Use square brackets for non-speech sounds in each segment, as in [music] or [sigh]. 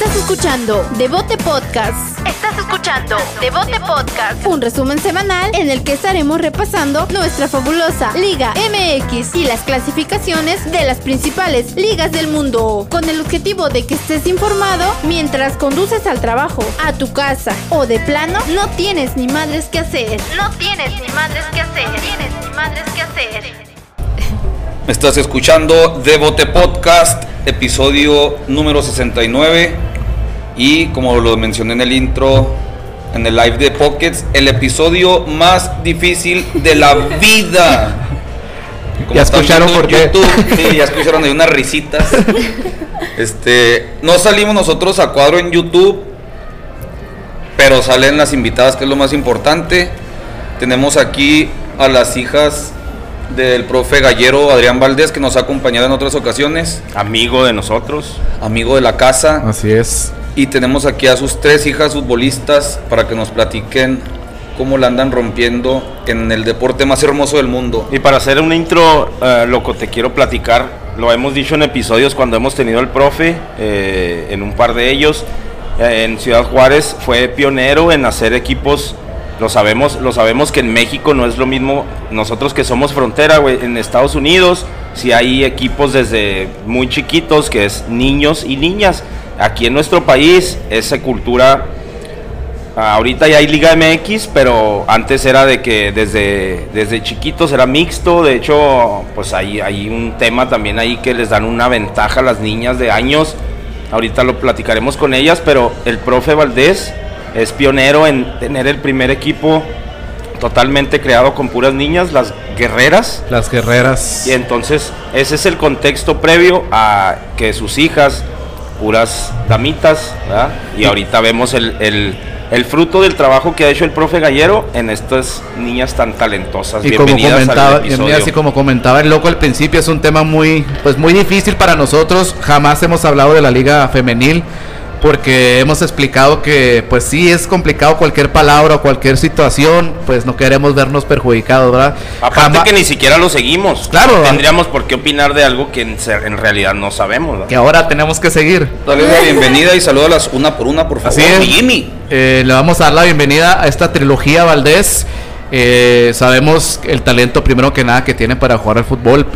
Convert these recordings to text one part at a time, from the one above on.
Estás escuchando Devote Podcast. Estás escuchando Devote Podcast. Un resumen semanal en el que estaremos repasando nuestra fabulosa Liga MX y las clasificaciones de las principales ligas del mundo. Con el objetivo de que estés informado mientras conduces al trabajo, a tu casa o de plano no tienes ni madres que hacer. No tienes ni madres que hacer. No tienes ni madres que hacer. Estás escuchando Devote Podcast, episodio número 69. Y como lo mencioné en el intro, en el live de Pockets, el episodio más difícil de la [laughs] vida. Como Ya escucharon por qué. YouTube, sí, ya escucharon de unas risitas. Este, no salimos nosotros a cuadro en YouTube, pero salen las invitadas, que es lo más importante. Tenemos aquí a las hijas del profe gallero Adrián Valdés, que nos ha acompañado en otras ocasiones, amigo de nosotros. amigo de la casa. Así es. Y tenemos aquí a sus tres hijas futbolistas para que nos platiquen cómo la andan rompiendo en el deporte más hermoso del mundo. Y para hacer un intro, eh, loco, te quiero platicar. Lo hemos dicho en episodios cuando hemos tenido al profe, eh, en un par de ellos. Eh, en Ciudad Juárez fue pionero en hacer equipos. Lo sabemos, lo sabemos que en México no es lo mismo. Nosotros que somos frontera, en Estados Unidos, si hay equipos desde muy chiquitos, que es niños y niñas. Aquí en nuestro país, esa cultura Ah, Ahorita ya hay Liga MX, pero antes era de que desde, desde chiquitos era mixto. De hecho, pues hay, hay un tema también ahí que les dan una ventaja a las niñas de años. Ahorita lo platicaremos con ellas, pero el profe Valdés es pionero en tener el primer equipo totalmente creado con puras niñas, las guerreras. Las guerreras. Y entonces ese es el contexto previo a que sus hijas, puras damitas, ¿verdad? y ahorita vemos el, el- el fruto del trabajo que ha hecho el profe Gallero en estas niñas tan talentosas. Y como comentaba, bienvenidas, y como comentaba el loco al principio, es un tema muy, pues muy difícil para nosotros. Jamás hemos hablado de la liga femenil porque hemos explicado que, pues sí es complicado cualquier palabra o cualquier situación, pues no queremos vernos perjudicados, ¿verdad? Aparte Jamás- que ni siquiera lo seguimos. Claro. Tendríamos por qué opinar de algo que en, ser- en realidad no sabemos. ¿verdad? que ahora tenemos que seguir. Dale la bienvenida y salúdalas una por una, por favor. Así es. Jimmy. Eh, le vamos a dar la bienvenida a esta trilogía Valdés. Eh, sabemos el talento primero que nada que tiene para jugar al fútbol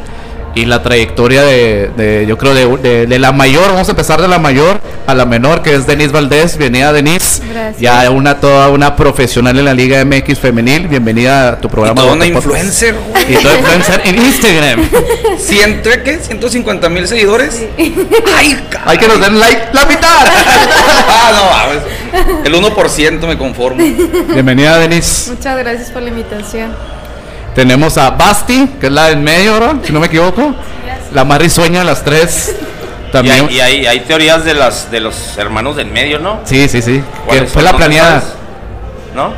y la trayectoria de, de- yo creo, de, de- de la mayor, vamos a empezar de la mayor a la menor, que es Denise Valdés. Bienvenida, Denise. Gracias. Ya una, toda una profesional en la Liga MX femenil. Bienvenida a tu Y programa. toda una influencer, güey. Y toda influencer en Instagram. [laughs] ¿Ciento qué? ¿150 mil seguidores? ¡Ay, ca- Hay que nos den like la mitad. [laughs] Ah, no, mames. El 1% me conformo. Bienvenida, Denise. Muchas gracias por la invitación. Tenemos a Basti, que es la del medio, ¿verdad? Si no me equivoco. La más risueña de las tres. Y, También. hay, y hay- hay teorías de las de los hermanos del medio, ¿no? Sí, sí, sí. Que ¿Cuáles fue la ¿No te planeada. ¿No?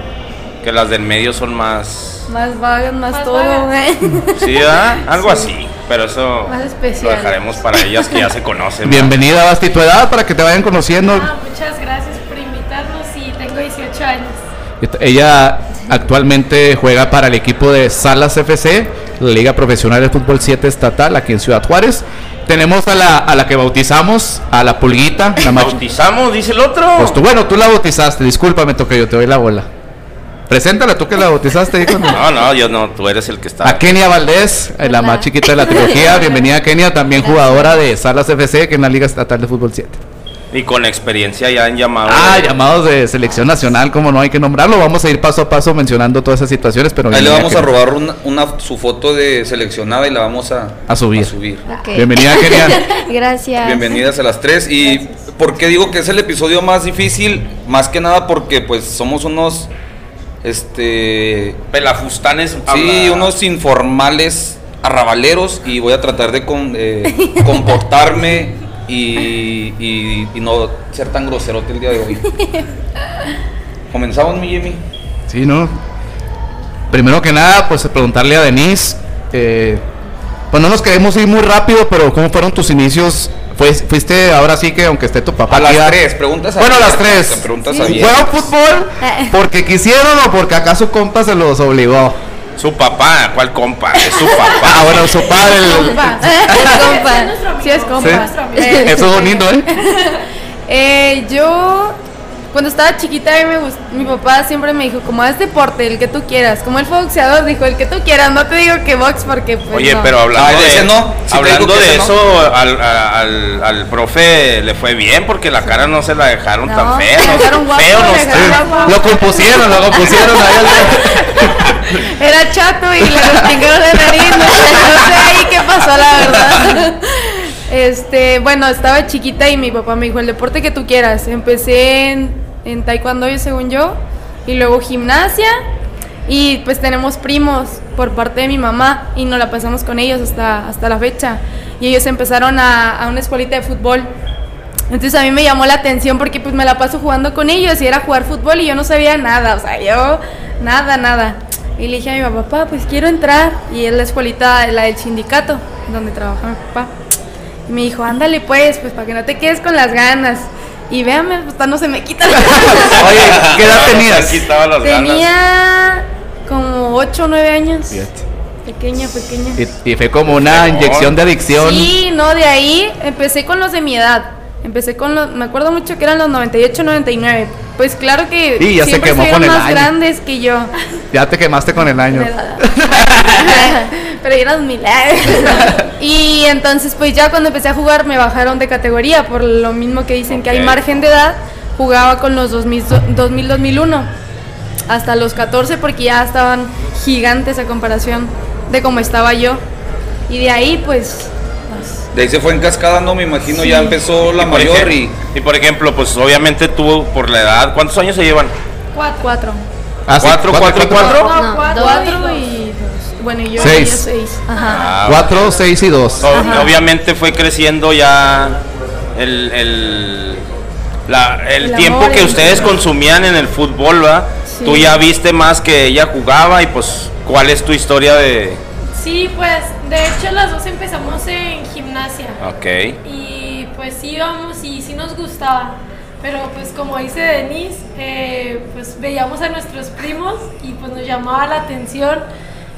Que las del medio son más. Más vagas, más, Más todo, güey. [laughs] Sí, ¿verdad? Algo así. Pero eso Más lo dejaremos para ellas que ya se conocen. ¿verdad? Bienvenida, Basti, tu edad para que te vayan conociendo. Ah, muchas gracias por invitarnos y tengo 18 años. Ella actualmente juega para el equipo de Salas FC, la Liga Profesional de Fútbol 7 Estatal, aquí en Ciudad Juárez. Tenemos a la, a la que bautizamos, a la Pulguita. La [laughs] Bautizamos, dice el otro. Pues tú, bueno, tú la bautizaste, discúlpame, toque yo te doy la bola. Preséntala, tú que la bautizaste. hijo. [laughs] No, no, yo no, tú eres el que está. A Kenia Valdés, eh, la más chiquita de la trilogía. [laughs] Bienvenida Kenia, también jugadora de Salas FC, que en la Liga Estatal de Fútbol 7. Y con experiencia ya han llamado. Ah, llamados de selección nacional, como no hay que nombrarlo. Vamos a ir paso a paso mencionando todas esas situaciones, pero Ahí le vamos a robar una, una- su foto de seleccionada y la vamos a, A subir. Bienvenida [laughs] Kenia. Gracias. Bienvenidas a las tres. Y ¿por qué digo que es el episodio más difícil? Más que nada porque pues somos unos, este, Pelafustanes. sí, habla- unos informales arrabaleros y voy a tratar de con- eh, [laughs] comportarme y, y- y no ser tan groserote el día de hoy. [laughs] Comenzamos, mi Jimmy. Sí, ¿no? Primero que nada, pues preguntarle a Denise. eh, pues no nos queremos ir muy rápido, pero ¿cómo fueron tus inicios? Fuiste ahora sí que aunque esté tu papá. A las tres, preguntas Bueno, a las tres. Preguntas Sí. ¿Juegan fútbol porque quisieron o porque acaso compa se los obligó? Su papá, ¿cuál compa? Es su papá. [laughs] Ah, bueno, su padre. el- Compa. [laughs] Es compa. Sí, es compa. Sí. Eso es bonito, ¿eh? [laughs] Eh, yo, cuando estaba chiquita, a mí me gust- mi papá siempre me dijo, como haz deporte, el que tú quieras. Como él fue boxeador, dijo, el que tú quieras. No te digo que box porque pues Oye, no. pero hablando Ah, de, ese no. Hablando de no. eso, al, al, al profe le fue bien porque la cara no se la dejaron No, tan fea. no- dejaron guapo, feo no me está. dejaron guapo. Lo compusieron, lo compusieron [laughs] Era chato y le respingaron la nariz. No sé, no sé ahí qué pasó, la verdad. [laughs] Este, bueno, estaba chiquita y mi papá me dijo, el deporte que tú quieras. Empecé en, en taekwondo, según yo, y luego gimnasia. Y pues tenemos primos por parte de mi mamá y nos la pasamos con ellos hasta, hasta la fecha. Y ellos empezaron a, a una escuelita de fútbol. Entonces a mí me llamó la atención porque pues me la paso jugando con ellos y era jugar fútbol y yo no sabía nada, o sea, yo nada, nada. Y le dije a mi papá, pues quiero entrar. Y es la escuelita, la del sindicato, donde trabaja mi papá. Y me dijo, ándale pues, pues para que no te quedes con las ganas. Y véame, pues hasta no se me quita. [laughs] Oye, ¿qué edad Se tenías? Tenía como 8 o 9 años. Pequeña, pequeña. Y, y fue como una inyección de adicción. Sí, no, de ahí empecé con los de mi edad. Empecé con los, me acuerdo mucho que eran los 98, 99. Pues claro que Sí, ya se siempre quemó estuvieron con el más año. grandes que yo. Ya te quemaste con el año. [laughs] Pero yo era 2000. [laughs] y entonces pues ya cuando empecé a jugar me bajaron de categoría por lo mismo que dicen que hay margen de edad. Jugaba con los 2000, 2000 2001 hasta los 14 porque ya estaban gigantes a comparación de cómo estaba yo. Y de ahí pues De ahí se fue en cascada, no me imagino, Sí. ya empezó la Y mayor ejem- y y por ejemplo, pues obviamente tú por la edad, ¿cuántos años se llevan? Cuatro. cuatro. Ah, sí, ¿Cuatro, cuatro y cuatro? No, No, cuatro, cuatro y. Bueno, yo, Seis. yo seis. Ajá. Ah, Cuatro, seis y dos. O- Obviamente fue creciendo ya el, el, la- el El tiempo que el- ustedes consumían en el fútbol, ¿verdad? Sí. Tú ya viste más que ella jugaba y pues, ¿cuál es tu historia de...? Sí, pues de hecho las dos empezamos en gimnasia. Ok. Y pues íbamos y sí nos gustaba. Pero pues como dice Denise, eh, pues veíamos a nuestros primos y pues nos llamaba la atención.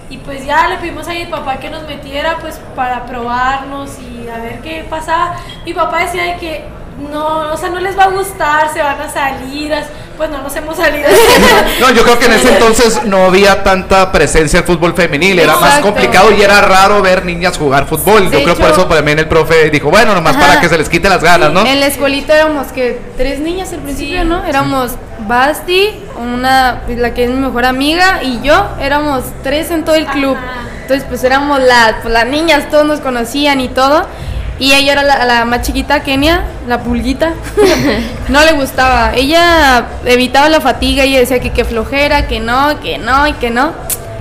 Y pues ya le pedimos a mi papá que nos metiera pues para probarnos y a ver qué pasaba. Mi papá decía de que no, o sea, no les va a gustar, se van a salir. Pues no nos hemos salido. [laughs] No, yo creo que en ese entonces no había tanta presencia del fútbol femenil, era más complicado y era raro ver niñas jugar fútbol. De yo creo por hecho- eso también el profe dijo, bueno, nomás Ajá. para que se les quite las ganas, ¿no? En la escuelita éramos que tres niñas al principio, ¿no? Éramos Basti, una, la que es mi mejor amiga, y yo, éramos tres en todo el club. Ajá. Entonces, pues éramos la- pues, las niñas, todos nos conocían y todo. Y ella era la, la más chiquita, Kenia, la pulguita. [laughs] no le gustaba. Ella evitaba la fatiga y decía que, que flojera, que no, que no y que no.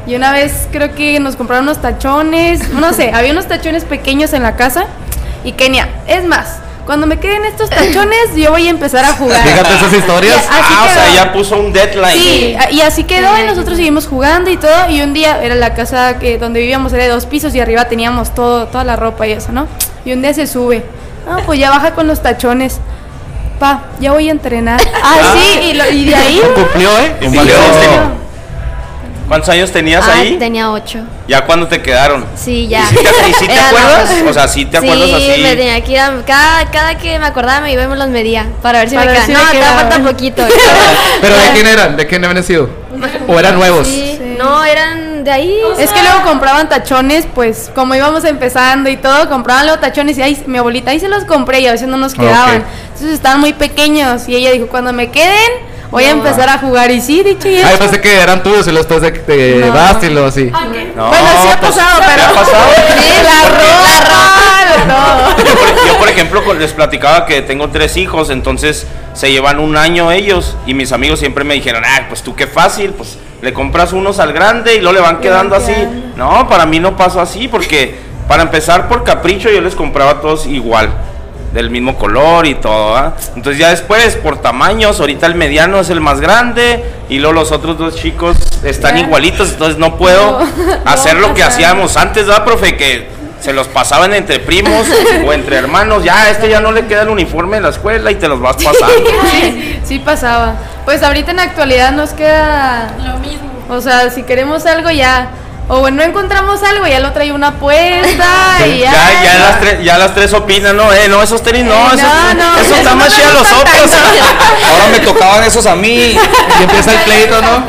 Y una vez creo que nos compraron unos tachones, no sé, había unos tachones pequeños en la casa. Y Kenia, es más, cuando me queden estos tachones, yo voy a empezar a jugar. Fíjate esas historias. Ah, o sea, ya puso un deadline. Sí, y así quedó y nosotros seguimos jugando y todo. Y un día era la casa que donde vivíamos era de dos pisos y arriba teníamos todo, toda la ropa y eso, ¿no? Y un día se sube. No, pues ya baja con los tachones. Pa, ya voy a entrenar. Ah, sí, y, lo- y de ahí. Cumplió, ¿eh? Sí, Cumplió. yo- ¿Cuántos años tenías Ah, ahí? tenía ocho. ¿Ya cuándo te quedaron? Sí, ya. ¿Y si te, y si te acuerdas? O sea, ¿sí te acuerdas sí, así? me tenía que ir a- cada, cada que me acordaba me iba y me los medía para ver si Para me ver quedaba. si no, me te falta poquito. ¿Pero de quién eran? ¿De quién habían sido? ¿O eran nuevos? Sí. No, eran de ahí. Es que luego compraban tachones, pues como íbamos empezando y todo, compraban los tachones y ahí mi abuelita ahí se los compré y a veces no nos quedaban. Entonces estaban muy pequeños y ella dijo, cuando me queden, voy a empezar a jugar. Y sí, dicho y Ah, yo hecho. pensé que eran tuyos y los dos de, de No. Y los No, bueno, sí ha pues, pasado, ¿te pero. ha pasado? [laughs] Sí, la ropa, de [laughs] todo. Yo por, yo, por ejemplo, les platicaba que tengo tres hijos, entonces se llevan un año ellos y mis amigos siempre me dijeron, ah, pues tú qué fácil, pues le compras unos al grande y luego le van quedando así. No, para mí no pasó así porque para empezar por capricho yo les compraba todos igual, del mismo color y todo. ¿ah? Entonces ya después por tamaños, ahorita el mediano es el más grande y luego los otros dos chicos están igualitos, entonces no puedo No, [laughs] hacer no lo que hacíamos antes, ¿verdad, profe? Que se los pasaban entre primos [laughs] o entre hermanos. Ya, este ya no le queda el uniforme en la escuela y te los vas pasando. [laughs] Sí, sí pasaba. Pues ahorita en la actualidad nos queda. lo mismo. O sea, si queremos algo ya. o bueno, no encontramos algo, ya lo traía una apuesta [laughs] y ya. Ya, ya, las tres, ya las tres opinan, no, eh, no, esos tenis no, Eh, esos, no, no, esos eso están más no los otros. Ahora me tocaban esos a mí. Y empieza el pleito, ¿no?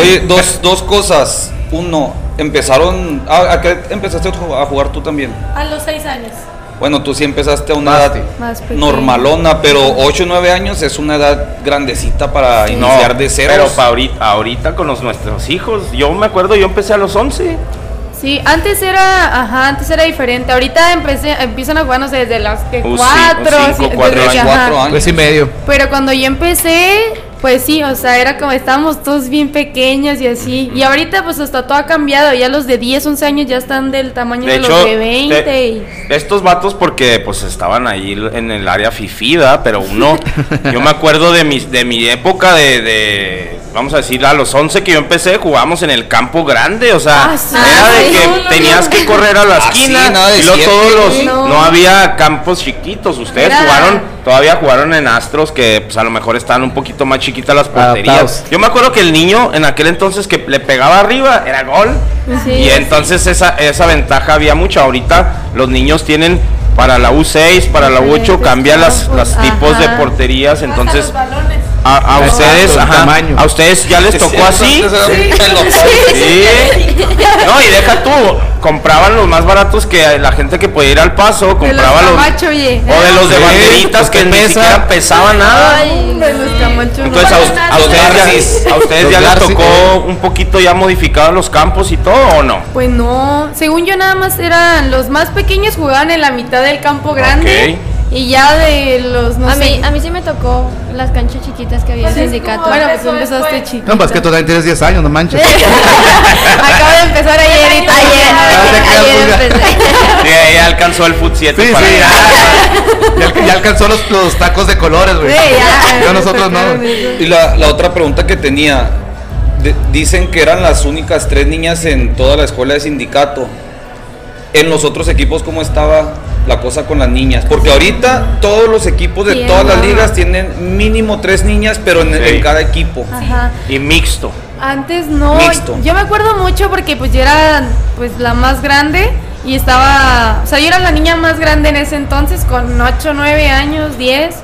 Oye, dos, dos cosas. Uno, empezaron. ¿A, a qué empezaste a ju- a jugar tú también? A los seis años. Bueno, tú sí empezaste a una Más, edad. Más normalona, pero 8 o 9 años es una edad grandecita para iniciar de cero. pero pa' ahorita, ahorita con los, nuestros hijos, yo me acuerdo, yo empecé a los 11. Sí, antes era, ajá, antes era diferente. Ahorita empecé, empiezan a jugar, no sé, desde los que Uh, sí, cuatro, cinco, sí, cuatro desde que, años. ajá. Cuatro años. Tres y medio. Pero cuando yo empecé, pues sí, o sea, era como estábamos todos bien pequeños y así. Y ahorita pues hasta todo ha cambiado, ya los de 10, 11 años ya están del tamaño de, De hecho, los de 20 te- y... estos vatos porque pues estaban ahí en el área fifida, pero uno, [laughs] yo me acuerdo de mi, de mi época de, de, vamos a decir, a los 11 que yo empecé, jugábamos en el campo grande, o sea, Ah, sí. era de Ah, que sí, no, no, tenías no. que correr a la Ah, sí, esquina nada de y luego todos los, no. No. había campos chiquitos, ustedes Era- jugaron, todavía jugaron en Astros que pues a lo mejor estaban un poquito más chiquitas las porterías. Adaptados. Yo me acuerdo que el niño en aquel entonces que le pegaba arriba era gol. Sí, y sí. entonces esa, esa ventaja había mucho. Ahorita los niños tienen para la U6, para la U8, Diferentes cambian las, las tipos de porterías. Hasta Entonces, los a, ustedes, ajá, tamaño. a ustedes ya les tocó así. Sí. No, y deja tú, compraban los más baratos que la gente que podía ir al paso, De los compraba los. Camacho, oye. O de los de Sí, banderitas los que que ni siquiera pesaban nada. Ay, de los Camacho. no. Entonces a, ustedes, ya, a ustedes ya les tocó un poquito ya modificados los campos y todo o no? Pues no, según yo nada más eran los más pequeños jugaban en la mitad del campo grande y ya de los no a, sé. mí, a mí sí me tocó las canchas chiquitas que había en Pues es sindicato. bueno, pues tú empezaste chiquito. No, pues que tú también tienes 10 años, no manches. [laughs] Acabo de empezar ayer y Ayer, Ah, ayer te creas, empecé. [laughs] Sí, ya alcanzó el Foot 7 Sí, para sí, ya, ya, ya alcanzó los, los tacos de colores, güey. Sí, ya. Ya nosotros no. Y la, la otra pregunta que tenía, de- dicen que eran las únicas tres niñas en toda la escuela de sindicato. En los otros equipos, ¿cómo estaba la cosa con las niñas? Porque ahorita todos los equipos de Sí, todas las ligas tienen mínimo tres niñas, pero en, Sí. en cada equipo. Ajá. Y mixto. Antes no, Mixto. yo me acuerdo mucho porque pues yo era pues la más grande y estaba, o sea, yo era la niña más grande en ese entonces con 8, 9 años, 10.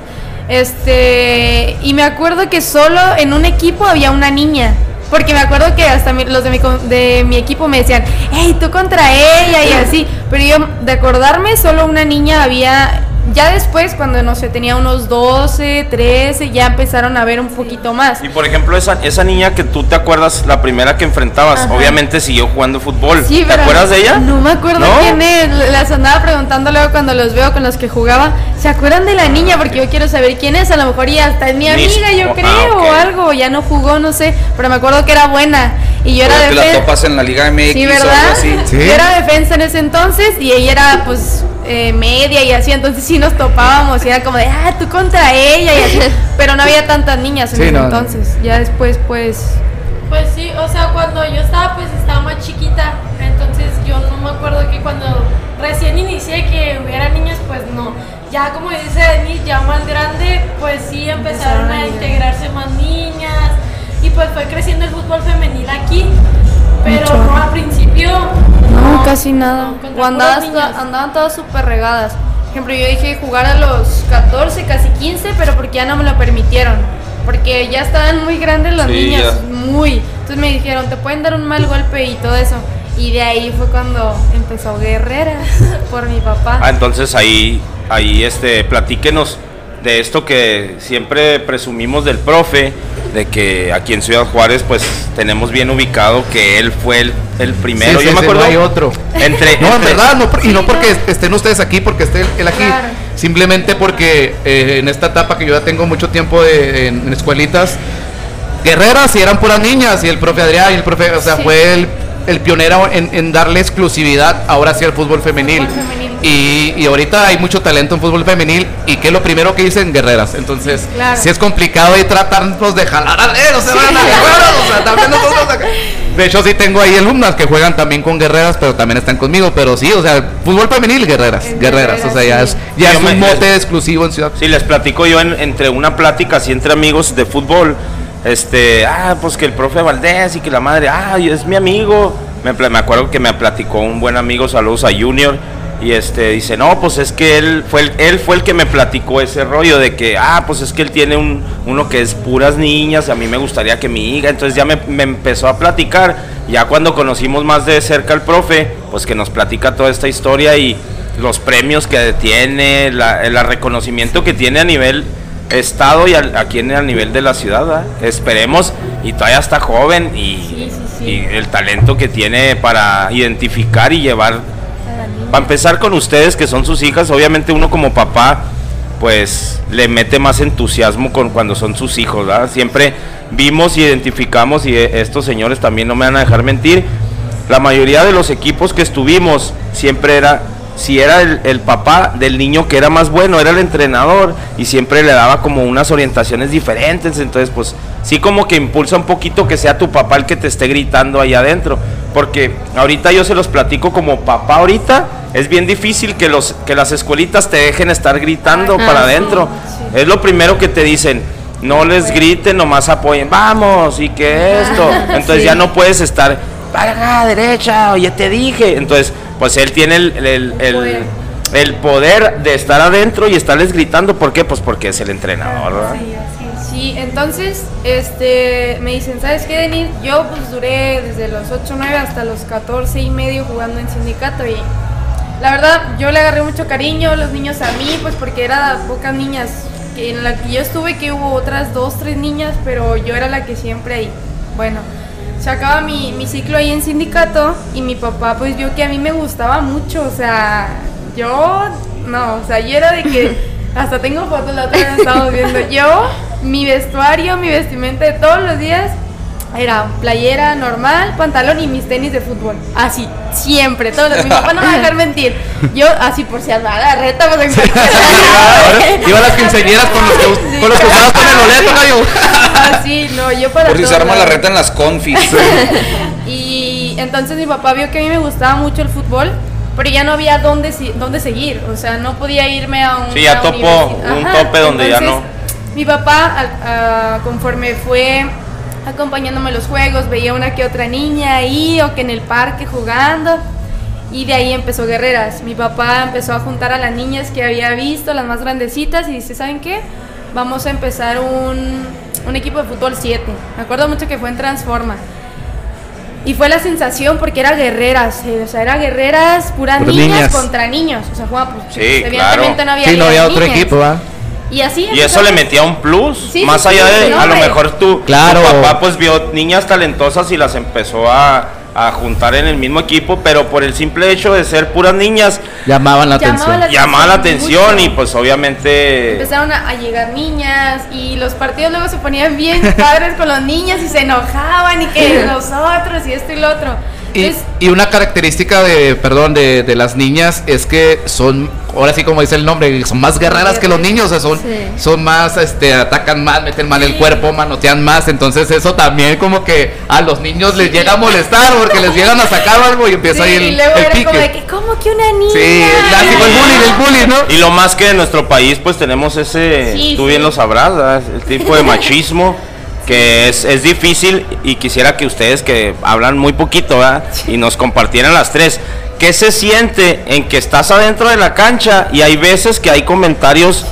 Este, y me acuerdo que solo en un equipo había una niña. Porque me acuerdo que hasta mi- los de mi, de mi equipo me decían, hey, tú contra ella y así. Pero yo, de acordarme, solo una niña había. Ya después, cuando no sé, tenía unos 12, 13, ya empezaron a ver un poquito más. Y por ejemplo, esa, esa niña que tú te acuerdas, la primera que enfrentabas, Ajá. obviamente siguió jugando fútbol. Sí, ¿Te acuerdas de ella? No me acuerdo ¿No? quién es. Las andaba preguntando luego cuando los veo con los que jugaba. ¿Se acuerdan de la niña? Porque yo quiero saber quién es. A lo mejor ya hasta es mi amiga, yo creo, ah, o algo. Ya no jugó, no sé. Pero me acuerdo que era buena. Y yo era la defensa. topas en la Liga MX Sí, o algo ¿verdad? así. Sí. Yo era defensa en ese entonces y ella era pues eh, media y así, entonces sí nos topábamos y era como de, ah, tú contra ella y así, [laughs] pero no había tantas niñas en Sí, ese no, entonces, ya después pues... Pues sí, o sea, cuando yo estaba, pues estaba más chiquita. Entonces yo no me acuerdo que cuando recién inicié que hubiera niñas, pues no. Ya como dice Denise, ya más grande, pues sí empezaron a integrarse más niñas. Y pues fue creciendo el fútbol femenil aquí. Pero Mucho. no al principio. No, casi nada. no, to- andaban todas súper regadas. Por ejemplo, yo dije jugar a los 14, casi 15, pero porque ya no me lo permitieron. Porque ya estaban muy grandes las Sí, niñas, ya. muy. Entonces me dijeron, te pueden dar un mal golpe y todo eso. Y de ahí fue cuando empezó Guerreras [laughs] por mi papá. Ah, entonces ahí, ahí este, platíquenos de esto que siempre presumimos del profe, de que aquí en Ciudad Juárez pues tenemos bien ubicado que él fue el, el primero. Sí, Yo sí, me sí, acuerdo. no hay otro. Entre, No, en entre- verdad, no, y no porque estén ustedes aquí, porque esté él aquí. Claro. Simplemente porque eh, en esta etapa que yo ya tengo mucho tiempo de- en, en escuelitas, guerreras y eran puras niñas, y el profe Adrián y el profe, o sea, Sí. fue el, el pionero en, en darle exclusividad ahora sí al fútbol femenil. Fútbol femenil. Y, y ahorita hay mucho talento en fútbol femenil, y que es lo primero que dicen guerreras. Entonces, Claro. si es complicado y tratarnos de jalar a sea, van a guerreras, o sea, también nosotros acá. De hecho, sí tengo ahí alumnas que juegan también con guerreras, pero también están conmigo. Pero sí, o sea, fútbol femenil, guerreras, En guerreras. O sea, ya es, ya Sí, es un mote exclusivo en Ciudad. Sí, les platico yo en- entre una plática así entre amigos de fútbol. Este, ah, pues que el profe Valdés y que la madre, ah, es mi amigo. me, pla- me acuerdo que me platicó un buen amigo, saludos a Junior, y este dice, no, pues es que él fue el, él fue el que me platicó ese rollo de que, ah, pues es que él tiene un, uno que es puras niñas, y a mí me gustaría que mi hija, entonces ya me, me empezó a platicar, ya cuando conocimos más de cerca al profe, pues que nos platica toda esta historia y los premios que tiene, la, el reconocimiento que tiene a nivel estado y al- aquí en, a nivel de la ciudad, esperemos, y todavía está joven y, y el talento que tiene para identificar y llevar para empezar con ustedes que son sus hijas, obviamente uno como papá pues le mete más entusiasmo con cuando son sus hijos, ¿verdad? Siempre vimos y identificamos y estos señores también no me van a dejar mentir. La mayoría de los equipos que estuvimos siempre era si era el, el papá del niño que era más bueno, era el entrenador y siempre le daba como unas orientaciones diferentes, entonces pues sí como que impulsa un poquito que sea tu papá el que te esté gritando ahí adentro, porque ahorita yo se los platico como papá ahorita, es bien difícil que los que las escuelitas te dejen estar gritando Ah, para sí, adentro. sí. Es lo primero que te dicen. No les griten, nomás apoyen. Vamos, y que esto. Entonces Sí. ya no puedes estar acá, derecha, oye, te dije. Entonces, pues él tiene el, el- el- poder. el poder de estar adentro y estarles gritando. ¿Por qué? Pues porque es el entrenador, ¿verdad? Sí, entonces, este, me dicen, ¿sabes qué, Denis? Yo pues duré desde los 8, 9 hasta los 14 y medio jugando en sindicato y la verdad yo le agarré mucho cariño, los niños a mí, pues porque era pocas niñas. Que en la que yo estuve que hubo otras dos, tres niñas, pero yo era la que siempre ahí. Bueno, se acaba mi, mi ciclo ahí en sindicato y mi papá pues vio que a mí me gustaba mucho, o sea, yo no, o sea, yo era de que [laughs] hasta tengo fotos la otra vez estamos viendo. Yo, mi vestuario, mi vestimenta de todos los días era playera normal, pantalón y mis tenis de fútbol. Así, siempre, todos los Mi papá no me va a dejar [laughs] mentir. Yo, así por si algo, la reta, pues en Iba a las quinceañeras con los que, Sí. con los que usabas con el boleto, gallo. Así, no, yo para Por si se arma la reta en las confis. [laughs] Y entonces mi papá vio que a mí me gustaba mucho el fútbol, pero ya no había dónde, si- dónde seguir. O sea, no podía irme a un. Sí, ya topó un tope donde ya no. Mi papá, al- a- conforme fue acompañándome a los juegos, veía una que otra niña ahí o que en el parque jugando. Y de ahí empezó Guerreras. Mi papá empezó a juntar a las niñas que había visto, las más grandecitas, y dice, ¿saben qué? Vamos a empezar un, un equipo de fútbol 7. Me acuerdo mucho que fue en Transforma. Y fue la sensación porque era guerreras, eh, o sea, era guerreras puras niñas, niñas. contra niños. O sea, jugaba, pues, Sí, evidentemente claro. no había, Sí, no había niñas. otro equipo, ¿va? Y así Y eso le metía un plus, Sí, más sí, allá sí, de, a lo mejor tú, Claro. tu papá pues vio niñas talentosas y las empezó a, a juntar en el mismo equipo, pero por el simple hecho de ser puras niñas, Llamaban la Llamaba atención. la- llamaba la atención y pues obviamente... Empezaron a, a llegar niñas y los partidos luego se ponían bien [laughs] padres con los niños y se enojaban y que [laughs] nosotros y esto y lo otro. Y, una característica de, perdón, de, de las niñas es que son, ahora sí como dice el nombre, son más guerreras que los niños, o sea, son, Sí. son más, este, atacan más, meten mal el cuerpo, manotean más, entonces eso también como que a los niños les llega a molestar porque les llegan a sacar algo y empieza sí, ahí el, y luego el era como de pique. que, ¿cómo que una niña? Sí, el clásico, el bullying, el bullying, ¿no? Y lo más que en nuestro país pues tenemos ese, Sí, tú sí. bien lo sabrás, ¿verdad? el tipo de machismo [laughs] que es, es difícil y quisiera que ustedes que hablan muy poquito ¿verdad? y nos compartieran las tres. ¿Qué se siente en que estás adentro de la cancha y hay veces que hay comentarios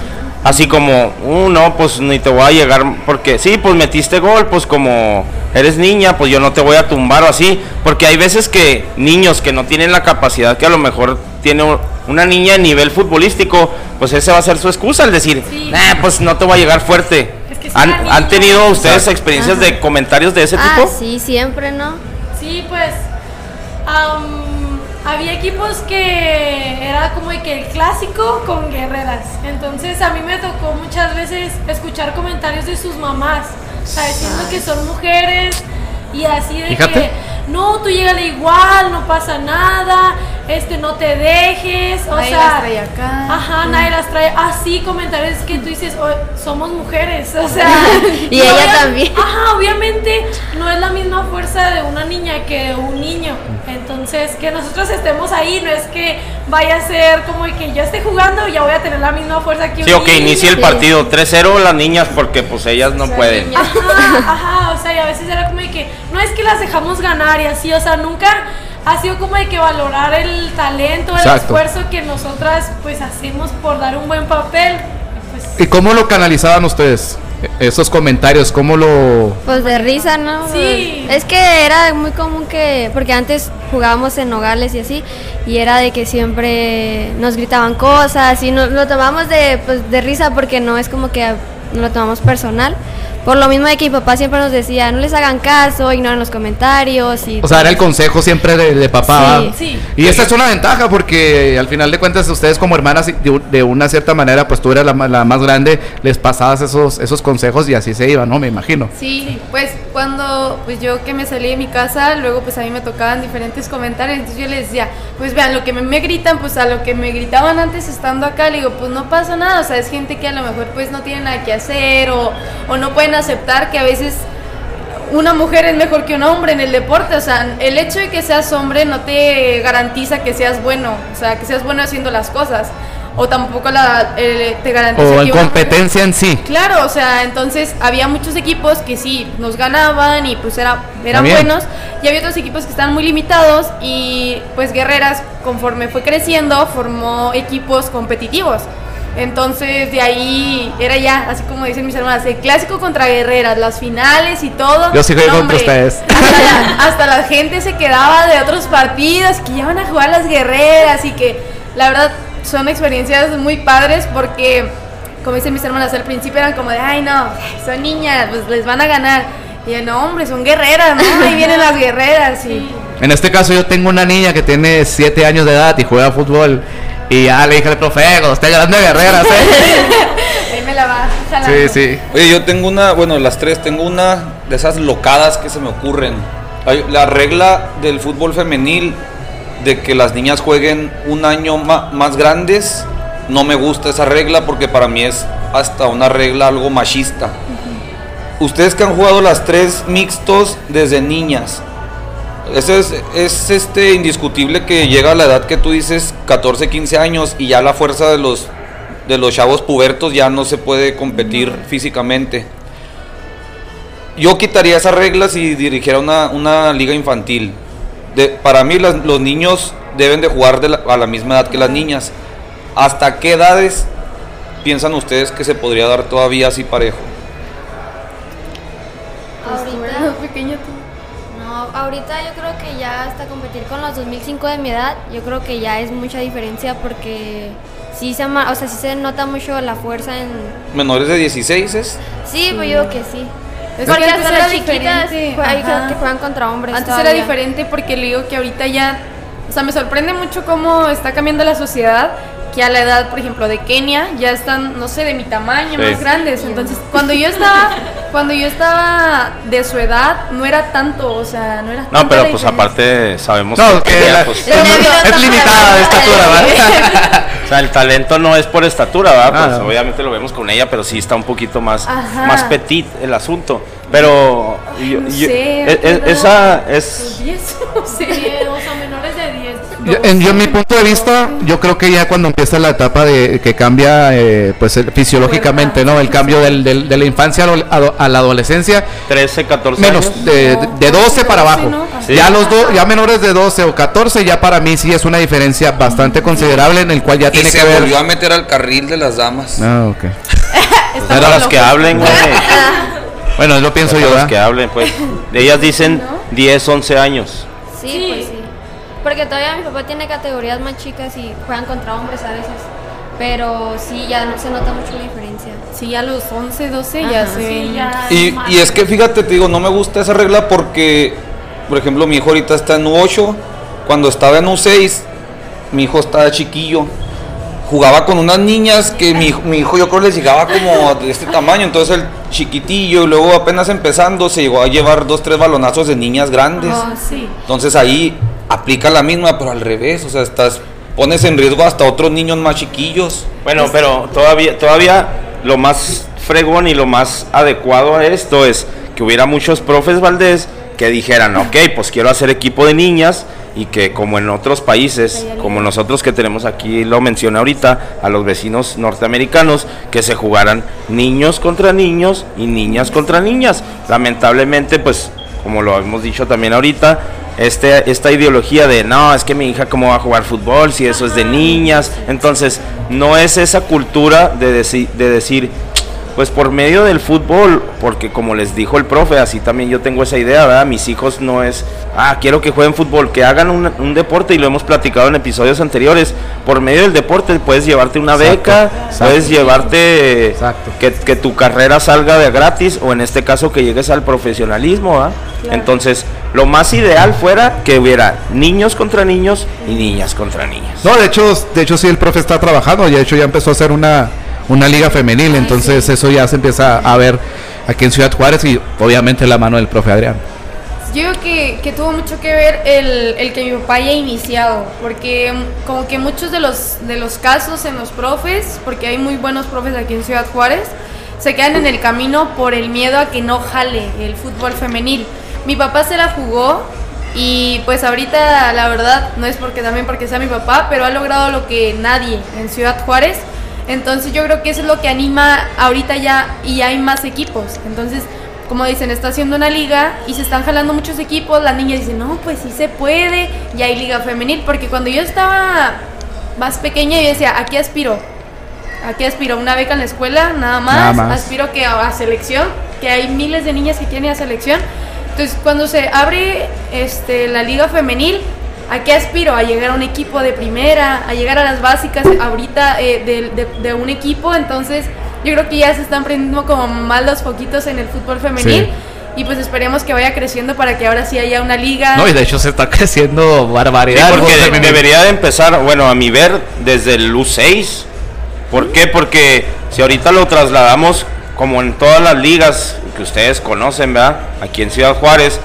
así como, uh, no, pues ni te voy a llegar porque sí, pues metiste gol, pues como eres niña, pues yo no te voy a tumbar o así, porque hay veces que niños que no tienen la capacidad que a lo mejor tiene una niña a nivel futbolístico, pues ese va a ser su excusa, el decir, Sí. "Nah, pues no te voy a llegar fuerte. ¿Han, han tenido ustedes experiencias de comentarios de ese Ah, tipo? sí, siempre, ¿no? Sí, pues am, había equipos que era como de que el clásico con guerreras. Entonces a mí me tocó muchas veces escuchar comentarios de sus mamás, o sea, diciendo que son mujeres y así de Fíjate. que no, tú llégale igual, no pasa nada, este no te dejes, o Nadie sea, las trae acá. Ajá, nadie las trae. Así comentarios que tú dices, "Oh, somos mujeres, o sea, [laughs] Y no ella obvia- también. Ajá, obviamente no es la misma fuerza de una niña que de un niño. Entonces, que nosotros estemos ahí no es que vaya a ser como que yo esté jugando y ya voy a tener la misma fuerza que un Sí, ok, niño. inicia el Sí. partido 3-0 las niñas porque pues ellas no pueden. niñas. Ajá, ajá, o sea, y a veces era como de que no es que las dejamos ganar y así, o sea, nunca ha sido como de que valorar el talento, el Exacto. esfuerzo que nosotras pues hacemos por dar un buen papel. Pues, ¿Y cómo lo canalizaban ustedes? E- Esos comentarios, ¿cómo lo...? Pues de risa, ¿no? Sí. Es que era muy común que, porque antes jugábamos en Nogales y así, y era de que siempre nos gritaban cosas y nos lo tomamos de, pues, de risa porque no es como que no lo tomamos personal. Por lo mismo de que mi papá siempre nos decía, no les hagan caso, ignoren los comentarios y... O sea, era el consejo siempre de, de papá. Sí. Sí. Y esa es una ventaja porque al final de cuentas ustedes como hermanas de, de una cierta manera, pues tú eras la, la más grande, les pasabas esos, esos consejos y así se iba, ¿no? Me imagino. Sí, pues cuando pues yo que me salí de mi casa, luego pues a mí me tocaban diferentes comentarios, entonces yo les decía, pues vean, lo que me, gritan, pues a lo que me gritaban antes estando acá, le digo, pues no pasa nada, o sea, es gente que a lo mejor pues no tiene nada que hacer o, o no pueden aceptar que a veces una mujer es mejor que un hombre en el deporte, o sea, el hecho de que seas hombre no te garantiza que seas bueno, o sea, que seas bueno haciendo las cosas, o tampoco la, eh, te garantiza O en competencia en sí. Claro, o sea, entonces había muchos equipos que sí nos ganaban y pues era, eran buenos y había otros equipos que estaban muy limitados y pues Guerreras conforme fue creciendo formó equipos competitivos. Entonces de ahí era ya, así como dicen mis hermanas, el clásico contra Guerreras, las finales y todo. Yo sí jugué No, contra hombre, ustedes. [laughs] Hasta la, hasta la gente se quedaba de otros partidos que ya van a jugar las Guerreras y que la verdad son experiencias muy padres porque como dicen mis hermanas, al principio eran como de, ay no, son niñas, pues les van a ganar. Y yo, no, hombre, son guerreras, ¿no? [laughs] Ahí vienen las guerreras. Y, En este caso yo tengo una niña que tiene 7 años de edad y juega fútbol. Y ya le dije al profe, "Eh, usted grande guerreras, ¿eh? [laughs] ahí me la va jalando. sí, sí. Oye, yo tengo una, bueno, las tres, tengo una de esas locadas que se me ocurren. La regla del fútbol femenil de que las niñas jueguen un año más grandes, no me gusta esa regla porque para mí es hasta una regla algo machista. Ustedes que han jugado las tres mixtos desde niñas, eso es, es este indiscutible que llega a la edad que tú dices 14, 15 años y ya la fuerza de los de los chavos pubertos ya no se puede competir físicamente. Yo quitaría esas reglas y dirigiera una, una liga infantil. De, para mí las- los niños deben de jugar de la- a la misma edad que las niñas. ¿Hasta qué edades piensan ustedes que se podría dar todavía así parejo? Ahorita, pequeño no, ahorita yo creo que ya hasta competir con los 2005 de mi edad, yo creo que ya es mucha diferencia porque sí se, ma- o sea, sí se nota mucho la fuerza en... Menores de 16 es. Sí, pues yo creo que sí. Es porque que antes hasta era las chiquitas hay ajá. que juegan contra hombres Antes era todavía. diferente porque le digo que ahorita ya, o sea, me sorprende mucho cómo está cambiando la sociedad, que a la edad, por ejemplo, de Kenia ya están, no sé, de mi tamaño, Sí. más grandes. Entonces, cuando yo estaba, cuando yo estaba de su edad, no era tanto, o sea, no era No, pero pues diferencia. aparte sabemos No, que, que la- pues, es, es limitada de estatura, ¿verdad? O sea, el talento no es por estatura, ¿verdad? Ah, Pues no. obviamente lo vemos con ella, pero sí está un poquito más, Ajá. más petit el asunto. Pero yo- no yo- sé, e- e- esa es 10, [laughs] no sé. Yo, en, yo, en mi punto de vista, yo creo que ya cuando empieza la etapa de que cambia, eh, pues el- fisiológicamente, ¿no? El cambio del, del- de la infancia a, lo- a lo- a la adolescencia, 13, 14 menos años. de, de 12 para abajo. ¿no? Sí. Ya los dos, ya menores de 12 o 14, ya para mí sí es una diferencia bastante considerable en el cual ya Y tiene se que ver. volvió a meter al carril de las damas. Ah, ok. [laughs] Pero las que hablen, güey. Bueno, lo pienso yo, Las que hablen, pues. [laughs] Ellas dicen 10, 11 años. Sí, Sí. pues sí. Porque todavía mi papá tiene categorías más chicas y juegan contra hombres a veces. Pero sí, ya no se nota mucho la diferencia. Sí, a los 11, 12 ya se Sí, ven. ya Y, y es que fíjate, te digo, no me gusta esa regla porque, por ejemplo, mi hijo ahorita está en U8. Cuando estaba en U6, mi hijo estaba chiquillo. Jugaba con unas niñas que mi, hijo- mi hijo yo creo les llegaba como de este tamaño. Entonces el chiquitillo y luego apenas empezando se llegó a llevar dos, tres balonazos de niñas grandes. Oh, sí. Entonces ahí aplica la misma, pero al revés. O sea, estás pones en riesgo hasta otros niños más chiquillos. Bueno, pero todavía, todavía lo más fregón y lo más adecuado a esto es que hubiera muchos profes Valdés que dijeran, ok, pues quiero hacer equipo de niñas y que como en otros países, como nosotros que tenemos aquí, lo mencioné ahorita, a los vecinos norteamericanos, que se jugaran niños contra niños y niñas contra niñas. Lamentablemente, pues como lo hemos dicho también ahorita, este, esta ideología de no, es que mi hija cómo va a jugar fútbol si eso es de niñas. Entonces, no es esa cultura de, deci- de decir, pues por medio del fútbol, porque como les dijo el profe, así también yo tengo esa idea, ¿verdad? Mis hijos no es, ah, quiero que jueguen fútbol, que hagan un, un deporte y lo hemos platicado en episodios anteriores. Por medio del deporte puedes llevarte una Exacto, beca, exacto. puedes llevarte Exacto. que, que tu carrera salga de gratis o en este caso que llegues al profesionalismo, ¿verdad? Entonces, lo más ideal fuera que hubiera niños contra niños y niñas contra niñas. No, de hecho, de hecho sí el profe está trabajando, y de hecho ya empezó a hacer una, una liga femenil, entonces eso ya se empieza a ver aquí en Ciudad Juárez y obviamente la mano del profe Adrián. Yo creo que, que tuvo mucho que ver el, el que mi papá haya iniciado, porque mm, como que muchos de los, de los casos en los profes, porque hay muy buenos profes aquí en Ciudad Juárez, se quedan en el camino por el miedo a que no jale el fútbol femenil. Mi papá se la jugó y pues ahorita la verdad no es porque también porque sea mi papá, pero ha logrado lo que nadie en Ciudad Juárez. Entonces yo creo que eso es lo que anima ahorita ya y hay más equipos. Entonces, como dicen, está haciendo una liga y se están jalando muchos equipos. La niña dice, no, pues sí se puede. Y hay liga femenil. Porque cuando yo estaba más pequeña yo decía, aquí aspiro. Aquí aspiro una beca en la escuela, nada más. Nada más. Aspiro que a, a selección, que hay miles de niñas que quieren ir a selección. Entonces, cuando se abre este, la liga femenil, ¿a qué aspiro? A llegar a un equipo de primera, a llegar a las básicas ahorita eh, de, de- de un equipo. Entonces, yo creo que ya se están prendiendo como más los foquitos en el fútbol femenil. Sí. Y pues esperemos que vaya creciendo para que ahora sí haya una liga. No, y de hecho se está [laughs] creciendo barbaridad. porque de- debería de empezar, bueno, a mi ver, desde el U6. ¿Por qué? Porque si ahorita lo trasladamos como en todas las ligas que ustedes conocen, ¿verdad? Aquí en Ciudad Juárez,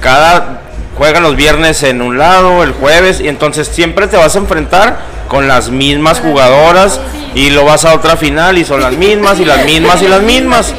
cada juegan los viernes en un lado, el jueves, y entonces siempre te vas a enfrentar con las mismas jugadoras y lo vas a otra final y son las mismas y las mismas y las mismas.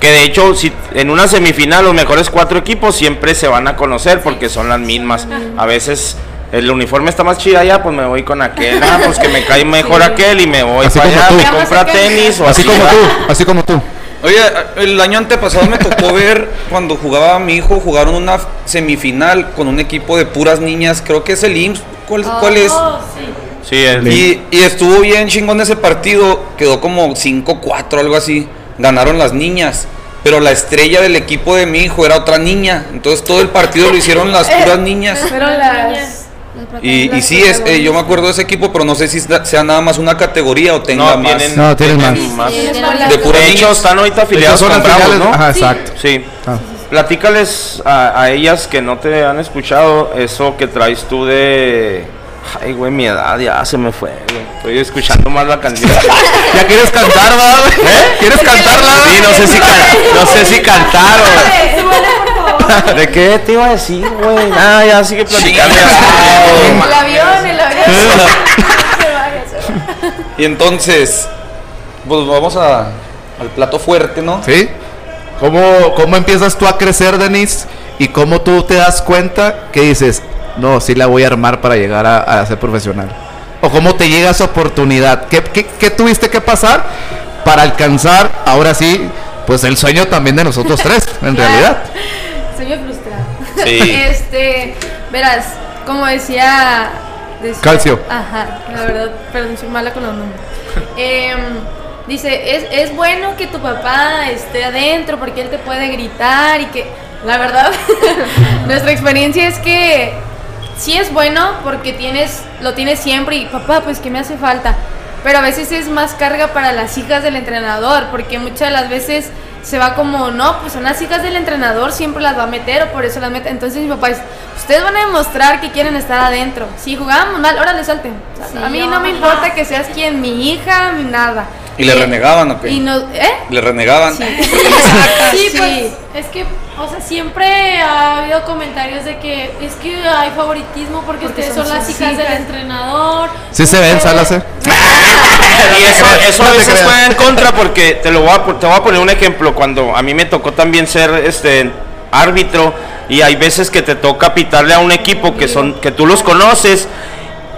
Que de hecho, si en una semifinal los mejores cuatro equipos siempre se van a conocer porque son las mismas. A veces el uniforme está más chido allá, pues me voy con aquel. Ah, pues que me cae mejor aquel y me voy Así para allá, tú. me compra tenis o Así así. como tú, así como tú. Oye, el año antepasado me tocó [laughs] ver cuando jugaba mi hijo, jugaron una semifinal con un equipo de puras niñas, creo que es el IMSS. ¿Cuál, cuál es? Oh, sí. Sí, el- Y, y estuvo bien chingón ese partido, quedó como 5-4, algo así. Ganaron las niñas, pero la estrella del equipo de mi hijo era otra niña. Entonces todo el partido lo hicieron las [laughs] puras niñas. Fueron las. Y, y sí, es, eh, yo me acuerdo de ese equipo, pero no sé si sea nada más una categoría o tenga no, más. tienen, No, tienen más. Sí, De pura De hecho, están ahorita son con Bravos, finales- ¿no? Ajá, exacto. Sí. Ah. Platícales a, a ellas que no te han escuchado eso que traes tú de. Ay, güey, mi edad ya se me fue, güey. Estoy escuchando más la canción. [laughs] ¿Ya quieres cantar, va? güey? ¿Quieres cantarla? Sí, no sé si, [laughs] can- no sé si cantar o. [laughs] ¿De qué te iba a decir, güey? Ah, ya sigue platicando. El avión, el avión. [laughs] [laughs] Y entonces, pues vamos a, al plato fuerte, ¿no? ¿Sí? ¿Cómo, ¿Cómo empiezas tú a crecer, Denis? ¿Y cómo tú te das cuenta que dices, no, sí la voy a armar para llegar a, a ser profesional? ¿O cómo te llega esa oportunidad? ¿Qué, qué, qué tuviste que pasar para alcanzar, ahora sí, pues el sueño también de nosotros tres, en Claro. realidad? Sueño frustrado. Sí. [laughs] Este, verás, como decía, decía- Calcio. Ajá, la verdad, perdón, soy mala con los nombres. [laughs] Em, dice, es, es bueno que tu papá esté adentro porque él te puede gritar y que, la verdad, [laughs] nuestra experiencia es que sí es bueno porque tienes, lo tienes siempre y papá, pues que me hace falta. Pero a veces es más carga para las hijas del entrenador, porque muchas de las veces se va como, no, pues son las hijas del entrenador, siempre las va a meter o por eso las mete. Entonces mi papá es, ustedes van a demostrar que quieren estar adentro. Si jugamos mal, órale, salten. A mí no me importa que seas quien, mi hija, ni nada. ¿Y le renegaban o qué? Y no, ¿eh? Le renegaban. Sí. [laughs] Sí, Sí. pues es que, o sea, siempre ha habido comentarios de que es que hay favoritismo porque, Porque ustedes son son las sus hijas del hijas. entrenador. Sí se ven, ¿eh? Y [laughs] eso, eso a No veces fue en contra porque te lo voy a, te voy a poner un ejemplo. Cuando a mí me tocó también ser este árbitro y hay veces que te toca pitarle a un equipo que son que tú los conoces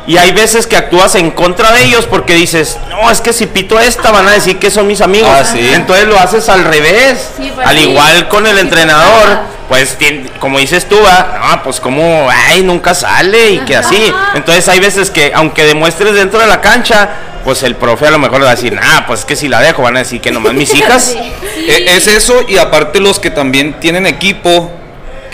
y hay veces que actúas en contra de ellos porque dices, no, es que si pito a esta van a decir que son mis amigos. Ah, sí. Entonces lo haces al revés. Sí, pues al sí. igual con el Sí, entrenador. pues como dices tú, ah, no, pues como, ay, nunca sale y que así. Entonces hay veces que aunque demuestres dentro de la cancha, pues el profe a lo mejor le va a decir, nah, pues que si la dejo van a decir que nomás mis hijas. [laughs] E- Es eso y aparte los que también tienen equipo,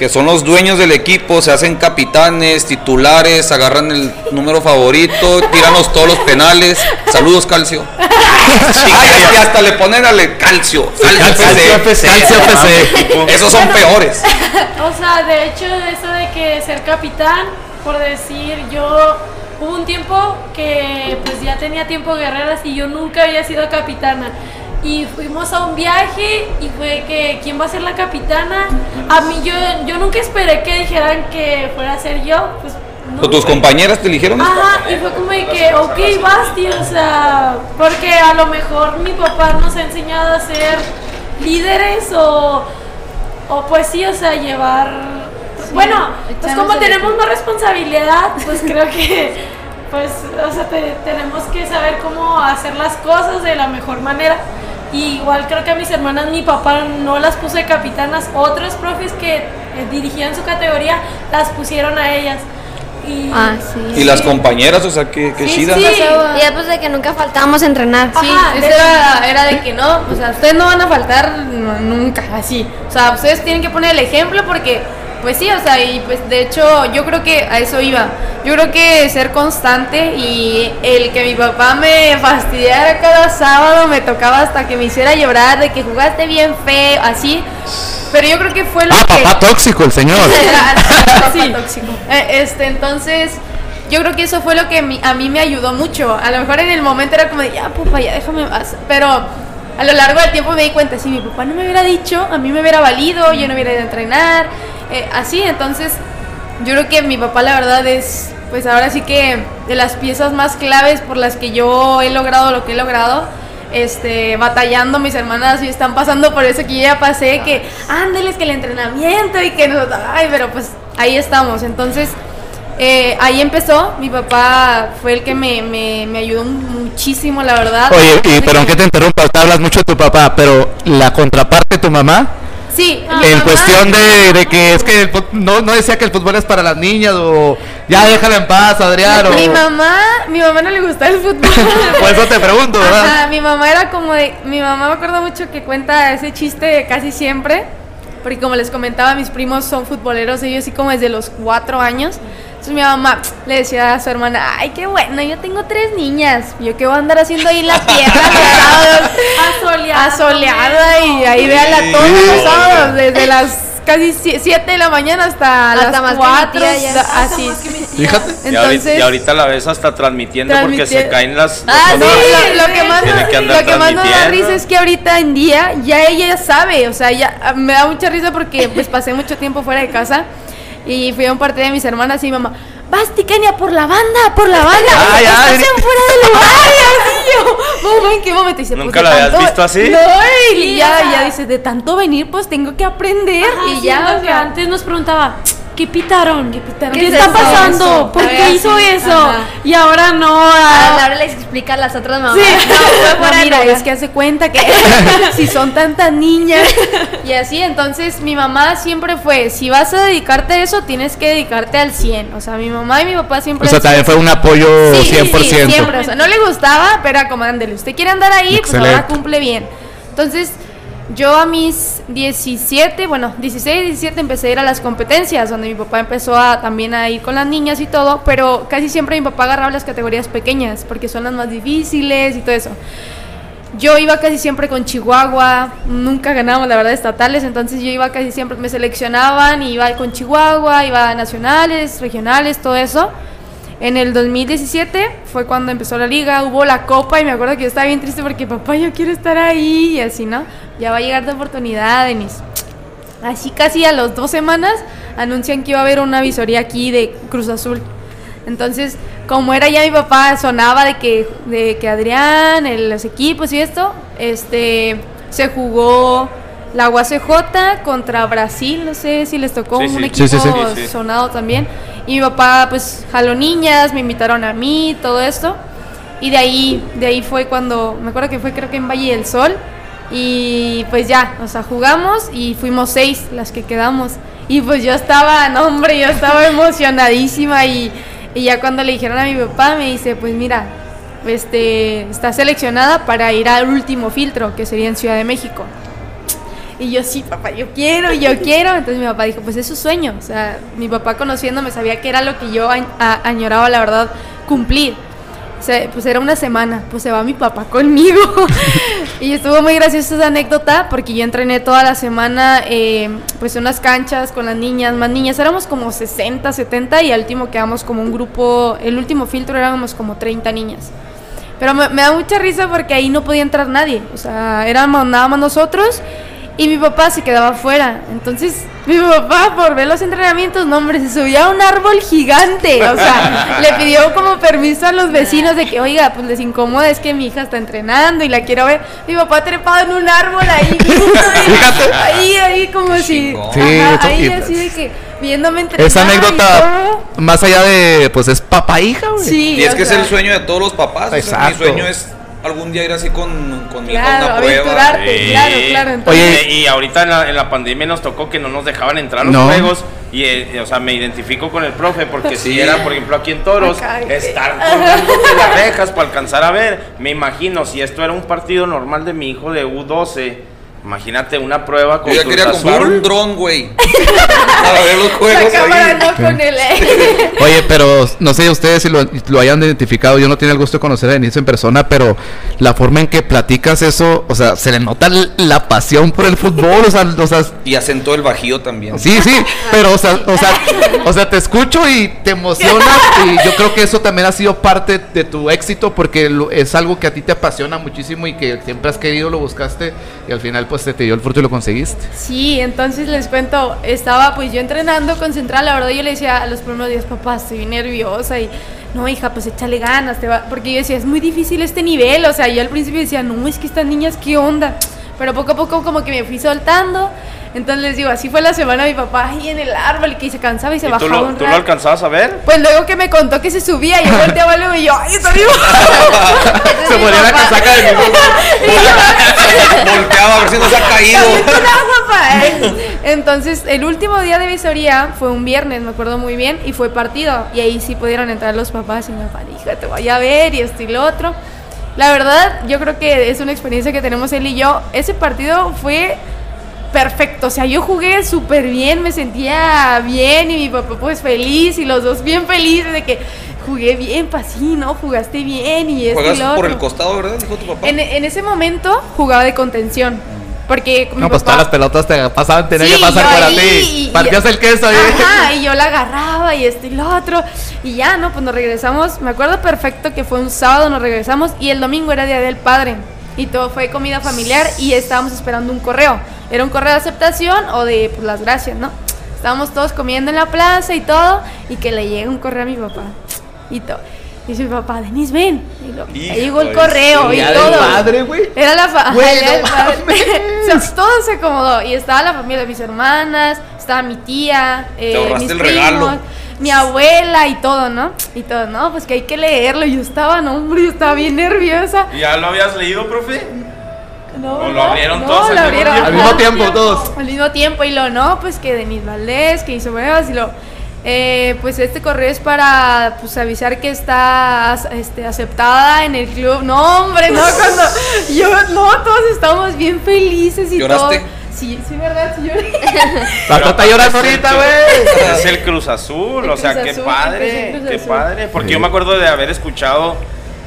que son los dueños del equipo, se hacen capitanes, titulares, agarran el número favorito, tíranos todos los penales. Saludos, Calcio. [laughs] Ay, y hasta le ponen al calcio. Calcio, Calcio FC. FC. Calcio FC. Esos son peores. O sea, de hecho, eso de que ser capitán, por decir, yo hubo un tiempo que pues ya tenía tiempo guerreras y yo nunca había sido capitana. Y fuimos a un viaje y fue que quién va a ser la capitana. A mí yo, yo nunca esperé que dijeran que fuera a ser yo. Pues, no, ¿O tus fue- compañeras te eligieron? Ajá, y fue como de que, ok, Basti, o sea, porque a lo mejor mi papá nos ha enseñado a ser líderes o, o pues sí, o sea, llevar... bueno, pues como tenemos más responsabilidad, pues creo que, [laughs] pues, o sea, te- tenemos que saber cómo hacer las cosas de la mejor manera. Y igual creo que a mis hermanas, mi papá no las puso de capitanas, otros profes que eh, dirigían su categoría las pusieron a ellas. Y, Ah, sí. Y las compañeras, o sea, qué, qué Sí, chida. sí. Y después de que nunca faltábamos a entrenar. Sí, Ajá, eso de- era, era de que no, o sea, ustedes no van a faltar nunca, así. O sea, ustedes tienen que poner el ejemplo porque, pues sí, o sea, y pues de hecho yo creo que a eso iba. Yo creo que ser constante y el que mi papá me fastidiara cada sábado me tocaba hasta que me hiciera llorar de que jugaste bien feo, así. Pero yo creo que fue lo Ah, que... papá tóxico el señor. [laughs] sí. Eh, Este, entonces, yo creo que eso fue lo que mi- a mí me ayudó mucho. A lo mejor en el momento era como de, ya, papá, ya déjame más. Pero a lo largo del tiempo me di cuenta, si mi papá no me hubiera dicho, a mí me hubiera valido, yo no hubiera ido a entrenar. Eh, así, entonces, yo creo que mi papá, la verdad, es, pues ahora sí que de las piezas más claves por las que yo he logrado lo que he logrado este, batallando, mis hermanas y están pasando por eso que yo ya pasé, que ándeles que el entrenamiento y que no, ay, pero pues ahí estamos. Entonces, eh, ahí empezó, mi papá fue el que me, me, me ayudó muchísimo, la verdad. Oye, y perdón que te interrumpa, te hablas mucho de tu papá, pero la contraparte tu mamá, Sí, en mamá- cuestión de, [laughs] de que es que el no, no decía que el fútbol es para las niñas o ya déjala en paz, Adrián. Mi o- mamá, mi mamá no le gustaba el fútbol. [laughs] Por eso te pregunto, ¿verdad? Ajá, mi mamá era como de, mi mamá me acuerdo mucho que cuenta ese chiste casi siempre, porque como les comentaba, mis primos son futboleros, ellos sí como desde los cuatro años. Entonces mi mamá le decía a su hermana, ay, qué bueno, yo tengo tres niñas, yo qué voy a andar haciendo ahí en la tierra, Asoleada. asoleada y ahí véala todos los sábados, desde las casi 7 de la mañana hasta, Hasta las más que mi 4, tía ya. Hasta así. más que mi tía. Fíjate. Y, ahorita, Entonces, y ahorita la ves hasta transmitiendo porque se caen las... Ah, sí, lo, lo que más, nos- que andar lo que más nos da risa es que ahorita en día ya ella ya sabe, o sea, ya me da mucha risa porque pues pasé mucho tiempo fuera de casa y fui a un partido de mis hermanas y mi mamá, Kenia por la banda, por la banda, estás Eri- en fuera de lugar y así yo, mamá, ¿en qué momento? Y dice, ¿Nunca pues, la habías tanto- visto así? No, y Sí, ya, o sea- ya dice, de tanto venir pues tengo que aprender Ajá, y sí, ya, lo o que sea, antes nos preguntaba, ¿qué pitaron? ¿Qué pitaron? ¿Qué, ¿Qué es está eso? pasando? Eso. ¿Por qué hizo así, eso? ajá. Y ahora no. Ah, ah, Ahora les explica a las otras mamás. Sí, No, fue [laughs] no, mira, es que hace cuenta que [laughs] [laughs] si son tantas niñas y así, entonces mi mamá siempre fue, si vas a dedicarte a eso, tienes que dedicarte al 100. O sea, mi mamá y mi papá siempre... O sea, también fue un apoyo Sí, sí, 100%. sí, siempre. O sea, no le gustaba, pero como, ándele, usted quiere andar ahí, pues ahora cumple bien. Entonces, yo a mis 17, bueno, 16, 17 empecé a ir a las competencias, donde mi papá empezó a, también a ir con las niñas y todo, pero casi siempre mi papá agarraba las categorías pequeñas, porque son las más difíciles y todo eso. Yo iba casi siempre con Chihuahua, nunca ganábamos la verdad estatales, entonces yo iba casi siempre, me seleccionaban, y iba con Chihuahua, iba a nacionales, regionales, todo eso. En el 2017 fue cuando empezó la liga, hubo la copa y me acuerdo que yo estaba bien triste porque papá yo quiero estar ahí y así, ¿no? Ya va a llegar tu oportunidad, Denis. Así casi a las dos semanas anuncian que iba a haber una visoría aquí de Cruz Azul. Entonces, como era ya mi papá, sonaba de que, de que Adrián, los equipos y esto, este, se jugó la UACJ contra Brasil, no sé si les tocó Sí, un sí. equipo Sí, sí, sí. Sí, sí. sonado también. Y mi papá, pues, jaló niñas, me invitaron a mí, todo esto. Y de ahí, de ahí fue cuando, me acuerdo que fue creo que en Valle del Sol. Y pues ya, o sea, jugamos y fuimos seis las que quedamos. Y pues yo estaba, no hombre, yo estaba [laughs] emocionadísima y, y ya cuando le dijeron a mi papá me dice, pues mira, este, está seleccionada para ir al último filtro, que sería en Ciudad de México. Y yo, sí, papá, yo quiero, yo [laughs] quiero. Entonces mi papá dijo, pues es su sueño. O sea, mi papá conociéndome sabía que era lo que yo añoraba, la verdad, cumplir. O sea, pues era una semana, pues se va mi papá conmigo. [laughs] y estuvo muy graciosa esa anécdota porque yo entrené toda la semana, eh, pues unas canchas con las niñas, más niñas. Éramos como 60, 70 y al último quedamos como un grupo, el último filtro éramos como 30 niñas. Pero me, me da mucha risa porque ahí no podía entrar nadie. O sea, éramos nada más nosotros y mi papá se quedaba afuera. Entonces, mi papá, por ver los entrenamientos, no, hombre, se subía a un árbol gigante. O sea, [laughs] le pidió como permiso a los vecinos de que, oiga, pues les incomoda, es que mi hija está entrenando y la quiero ver. Mi papá trepado en un árbol ahí. [laughs] ahí, ahí, como si. Sí, ajá, ahí y- así de que viéndome entrenar. Esa y anécdota, todo. más allá de, pues es papá hija, güey. Sí. Y es que sea, es el sueño de todos los papás. o sea, Exacto. mi sueño es algún día ir así con, con mi hija a Claro, una prueba. Sí. claro, claro. Entonces, Oye, y ahorita en la, en la pandemia nos tocó que no nos dejaban entrar a los No. juegos. Y, eh, o sea, me identifico con el profe porque si era, por ejemplo, aquí en Toros, Acá, estar colgándote las rejas para alcanzar a ver. Me imagino, si esto era un partido normal de mi hijo de U12, imagínate una prueba con Yo ya quería comprar un dron, güey. [laughs] Para ver los juegos la cámara ahí. no con él. [laughs] Oye, pero no sé ustedes si lo, lo hayan identificado. Yo no tenía el gusto de conocer a Denise en persona, pero la forma en que platicas eso, o sea, se le nota la pasión por el fútbol. O sea, o sea Y acentó el bajío también. sí, sí, pero o sea, o sea, o sea, te escucho y te emocionas. Y yo creo que eso también ha sido parte de tu éxito porque lo- es algo que a ti te apasiona muchísimo y que siempre has querido, lo buscaste y al final, pues se te dio el fruto y lo conseguiste. Sí, entonces les cuento, estaba pues yo entrenando concentrada, la verdad yo le decía a los primeros días, papá, estoy nerviosa y no, hija, pues échale ganas, te va", porque yo decía, es muy difícil este nivel, o sea, yo al principio decía, no, es que estas niñas, ¿qué onda? Pero poco a poco como que me fui soltando, entonces les digo, así fue la semana mi papá ahí en el árbol que se cansaba y se ¿Y bajaba tú lo, un tú lo rato. alcanzabas a ver? Pues luego que me contó que se subía, yo volteaba luego y yo, ¡ay, está vivo! [laughs] Se ponía la casaca de mi [laughs] Volteaba a ver si no se ha caído. papá. Entonces, el último día de visoría fue un viernes, me acuerdo muy bien, y fue partido. Y ahí sí pudieron entrar los papás y mi papá dijo, te voy a ver y esto y lo otro. La verdad, yo creo que es una experiencia que tenemos él y yo. Ese partido fue perfecto, o sea, yo jugué súper bien, me sentía bien y mi papá pues feliz y los dos bien felices de que jugué bien, pues sí, ¿no? Jugaste bien y esto y Juegas lo por otro. el costado, ¿verdad? Dijo tu papá. En, en ese momento jugaba de contención. Porque mi No, pues papá- todas las pelotas te pasaban, tenían Sí, que pasar ahí, ti. y- Partías el queso ahí. Ajá, [laughs] y yo la agarraba y esto y lo otro. Y ya, ¿no? Pues nos regresamos. Me acuerdo perfecto que fue un sábado, nos regresamos y el domingo era Día del Padre. Y todo fue comida familiar y estábamos esperando un correo. Era un correo de aceptación o de pues, las gracias, ¿no? Estábamos todos comiendo en la plaza y todo. Y que le llega un correo a mi papá. Y todo. Y dice mi papá, Denis, ven. Y lo- Hijo llegó el correo y todo. padre. Era la fa- Güey, ajá, era no el padre. [laughs] O sea, todo se acomodó. Y estaba la familia de mis hermanas, estaba mi tía, eh, mis el primos, regalo. Mi abuela y todo, ¿no? Y todo, no, pues que hay que leerlo. Y yo estaba, no, hombre, yo estaba bien nerviosa. ¿Ya lo habías leído, profe? No, ¿O lo no, abrieron no, todos al lo mismo abrieron tiempo? Al mismo tiempo, todos. al mismo tiempo y lo no, pues que Denis Valdés, que hizo pruebas y lo eh, pues este correo es para pues avisar que está este, aceptada en el club. No, hombre, no, cuando yo, no, todos estamos bien felices y ¿Lloraste? todo. Sí, sí, verdad, sí lloré. [laughs] La está llorando ahorita, el güey. Cruz- Es el Cruz Azul, El o sea, Cruz qué Azul, padre, qué Azul. padre. Porque Sí. yo me acuerdo de haber escuchado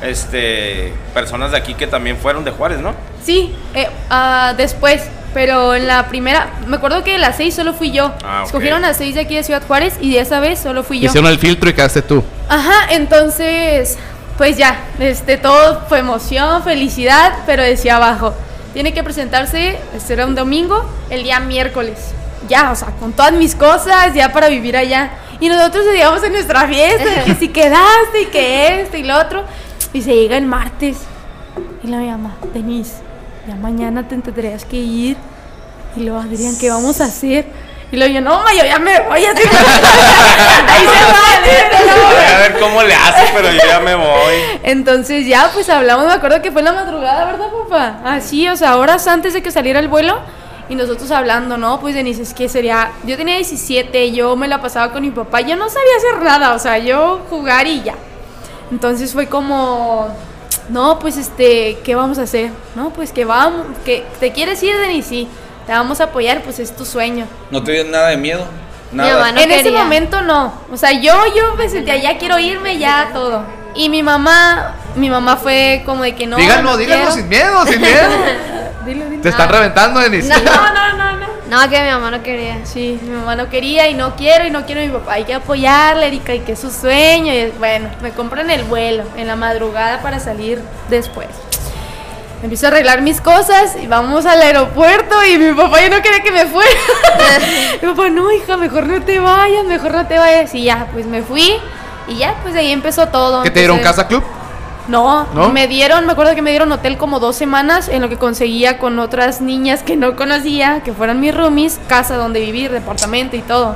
este personas de aquí que también fueron de Juárez, ¿no? Sí, eh, ah, después, pero en la primera, me acuerdo que de las seis solo fui yo. Ah. Escogieron a seis de aquí de Ciudad Juárez y de esa vez solo fui yo. Hicieron el filtro y quedaste tú. Ajá, entonces, pues ya, este, todo fue emoción, felicidad, pero decía abajo, tiene que presentarse, este era un domingo, el día miércoles. Ya, o sea, con todas mis cosas, ya para vivir allá. Y nosotros llegamos a nuestra fiesta, que si quedaste y que esto y lo otro. Y se llega el martes. Y la llama, Denise, ya mañana te tendrías que ir. Y luego, Adrián, ¿qué vamos a hacer? Y luego yo, no, ma, yo ya me voy. Así, [laughs] ahí se va. [laughs] a ver cómo le hace, pero yo ya me voy. Entonces ya, pues hablamos, me acuerdo que fue en la madrugada, ¿verdad, papá? Así, o sea, horas antes de que saliera el vuelo. Y nosotros hablando, ¿no? Pues Denise, es que sería... Yo tenía 17, yo me la pasaba con mi papá, yo no sabía hacer nada, o sea, yo jugar y ya. Entonces fue como... No, pues este, ¿qué vamos a hacer? No, pues que vamos, que te quieres ir, Denise, sí, te vamos a apoyar, pues es tu sueño. ¿No te dio nada de miedo? Mi Nada. mamá no en ese momento no. O sea, yo, yo me sentía, ya quiero irme, ya todo. Y mi mamá, mi mamá fue como de que no. díganlo, no díganlo quiero. sin miedo, sin miedo. [laughs] Dilo, dilo. Te están reventando, Denise. No, no, no, no. No, que mi mamá no quería. Sí, mi mamá no quería y no quiero y no quiero a mi papá. Hay que apoyarle, Erika, y que es su sueño. Y bueno, me compran el vuelo en la madrugada para salir después. Empiezo a arreglar mis cosas y vamos al aeropuerto y mi papá ya no quería que me fuera. [laughs] mi papá, no, hija, mejor no te vayas, mejor no te vayas. Y ya, pues me fui y ya, pues de ahí empezó todo. ¿Qué te dieron casa club? no, ¿No? me dieron, me acuerdo que me dieron hotel como dos semanas en lo que conseguía con otras niñas que no conocía, que fueran mis roomies, casa donde vivir, departamento y todo.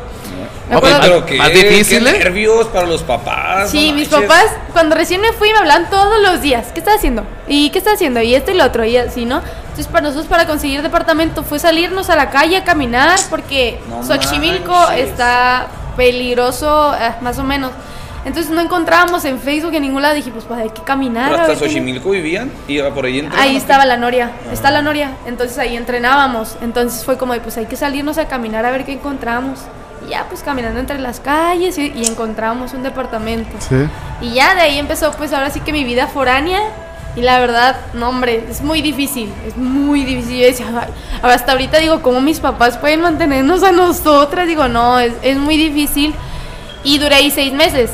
Pues, acuerdo- pero qué, más difícil, qué ¿eh? nervios para los papás. Sí, no mis papás, cuando recién me fui, me hablan todos los días. ¿Qué estás haciendo? ¿Y qué estás haciendo? Y esto y lo otro, y así, ¿no? Entonces, para nosotros, para conseguir departamento, fue salirnos a la calle a caminar, porque No Xochimilco manches. está peligroso, eh, más o menos. Entonces, no encontrábamos en Facebook en ningún lado. Dije, pues, pues hay que caminar. Pero hasta Xochimilco vivían y por ahí entraban, Ahí ¿o estaba la noria, está la noria, entonces ahí entrenábamos, entonces fue como de pues hay que salirnos a caminar a ver qué encontramos. Y ya pues caminando entre las calles y, y encontramos un departamento. Sí. Y ya de ahí empezó pues ahora sí que mi vida foránea y la verdad, no hombre, es muy difícil, es muy difícil. Yo decía, "Ay", hasta ahorita digo, ¿cómo mis papás pueden mantenernos a nosotras? Digo, no, es, es muy difícil. Y duré ahí seis meses.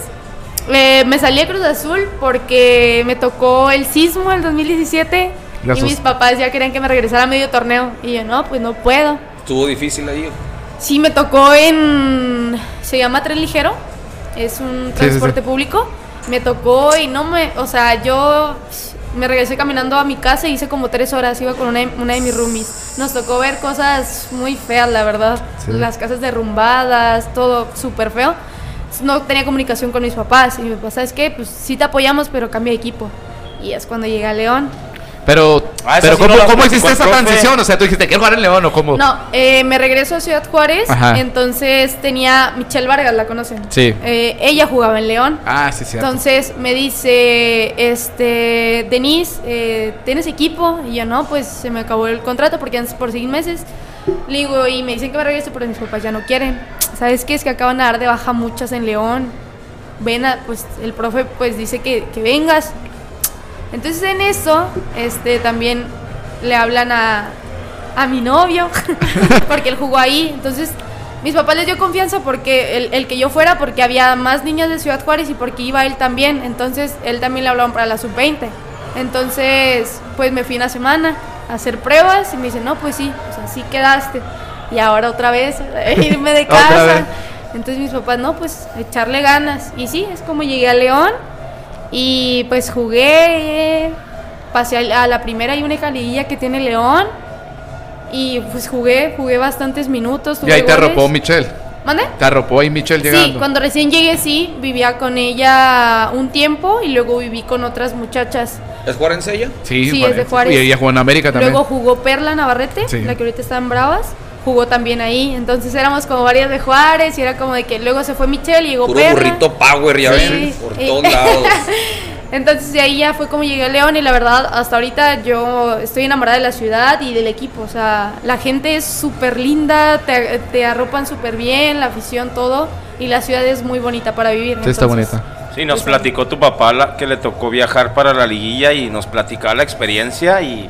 Eh, me salí a Cruz Azul porque me tocó el sismo el 2017 Le y mis papás ya querían que me regresara a medio torneo. Y yo, no, pues no puedo. Estuvo difícil ahí. Sí, me tocó en. Se llama Tren Ligero. Es un sí, transporte sí. público. Me tocó y no me. O sea, yo me regresé caminando a mi casa y hice como tres horas. Iba con una, de- una de mis roomies. Nos tocó ver cosas muy feas, la verdad. Las casas derrumbadas, todo súper feo. No tenía comunicación con mis papás. Y mi papá, ¿sabes qué? Pues sí te apoyamos, pero cambia de equipo. Y es cuando llegué a León. Pero, Ah, pero sí ¿cómo, no cómo hiciste esa transición? O sea, tú dijiste, quiero jugar en León o cómo? No, eh, me regreso a Ciudad Juárez. Ajá. Entonces tenía Michelle Vargas, ¿la conocen? Sí. Eh, ella jugaba en León. Ah, sí, sí. Entonces me dice, este, Denise, eh, ¿tienes equipo? Y yo, no, pues se me acabó el contrato porque antes por seis meses. Le digo, y me dicen que me regrese, pero mis papás ya no quieren. ¿Sabes qué? Es que acaban de dar de baja muchas en León. Ven, a- pues el profe pues dice que, que vengas. Entonces en eso, este, también le hablan a, a mi novio, [laughs] porque él jugó ahí. Entonces mis papás les dio confianza porque el, el que yo fuera, porque había más niñas de Ciudad Juárez y porque iba él también. Entonces él también le hablaban para la sub-20. Entonces, pues me fui una semana a hacer pruebas y me dicen, no, pues sí, o sea, sí quedaste. Y ahora otra vez, [laughs] irme de casa. Entonces mis papás, no, pues echarle ganas. Y sí, es como llegué a León y pues jugué, pasé a la primera y única liguilla que tiene León. Y pues jugué, jugué bastantes minutos. Y ahí te goles. arropó Michelle. ¿Mande? Te arropó ahí Michelle llegando. Sí, cuando recién llegué sí, vivía con ella un tiempo y luego viví con otras muchachas. ¿Es juarense ella? Sí, Sí, es de Juárez. Y ella jugó en América también. Luego jugó Perla Navarrete, Sí. la que ahorita está en Bravas, jugó también ahí. Entonces éramos como varias de Juárez y era como de que luego se fue Michelle y llegó Puro burrito power, ya Sí. ven, por Eh. todos lados. [laughs] Entonces de ahí ya fue como llegué a León y la verdad hasta ahorita yo estoy enamorada de la ciudad y del equipo. O sea, la gente es súper linda, te, te arropan súper bien, la afición, todo. Y la ciudad es muy bonita para vivir. Sí, está bonita. Sí, nos platicó tu papá la- que le tocó viajar para la liguilla y nos platicaba la experiencia y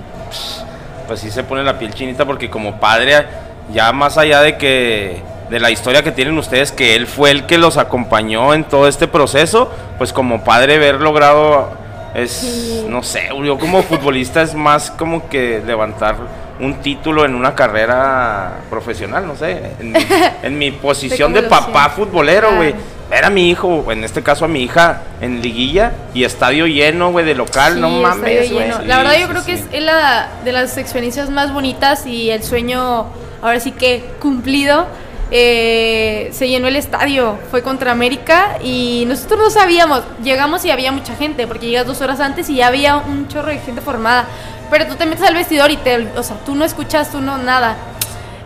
pues sí se pone la piel chinita porque como padre, ya más allá de que de la historia que tienen ustedes, que él fue el que los acompañó en todo este proceso, pues como padre ver logrado es, Sí. no sé, yo como futbolista es más como que levantar un título en una carrera profesional, no sé, en mi, en mi [laughs] posición de papá futbolero, güey. Claro. Ver a mi hijo, en este caso a mi hija, en liguilla y estadio lleno, güey, de local, Sí, no mames, güey. La verdad yo creo que es la de las experiencias más bonitas y el sueño ahora sí que cumplido eh, se llenó el estadio, fue contra América y nosotros no sabíamos, llegamos y había mucha gente, porque llegas dos horas antes y ya había un chorro de gente formada, pero tú te metes al vestidor y te, o sea, tú no escuchas, tú nada.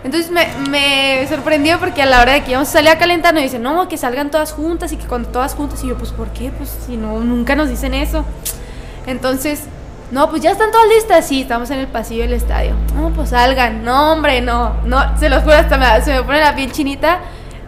Entonces me, me sorprendió porque a la hora de que íbamos a salir a calentar nos dicen, no, que salgan todas juntas y que cuando todas juntas, y yo, pues, ¿por qué? Pues, si no, nunca nos dicen eso. Entonces, no, pues ya están todas listas. Sí, estamos en el pasillo del estadio. No, pues salgan. No, hombre, no. No, se los juro, hasta se me pone la piel chinita.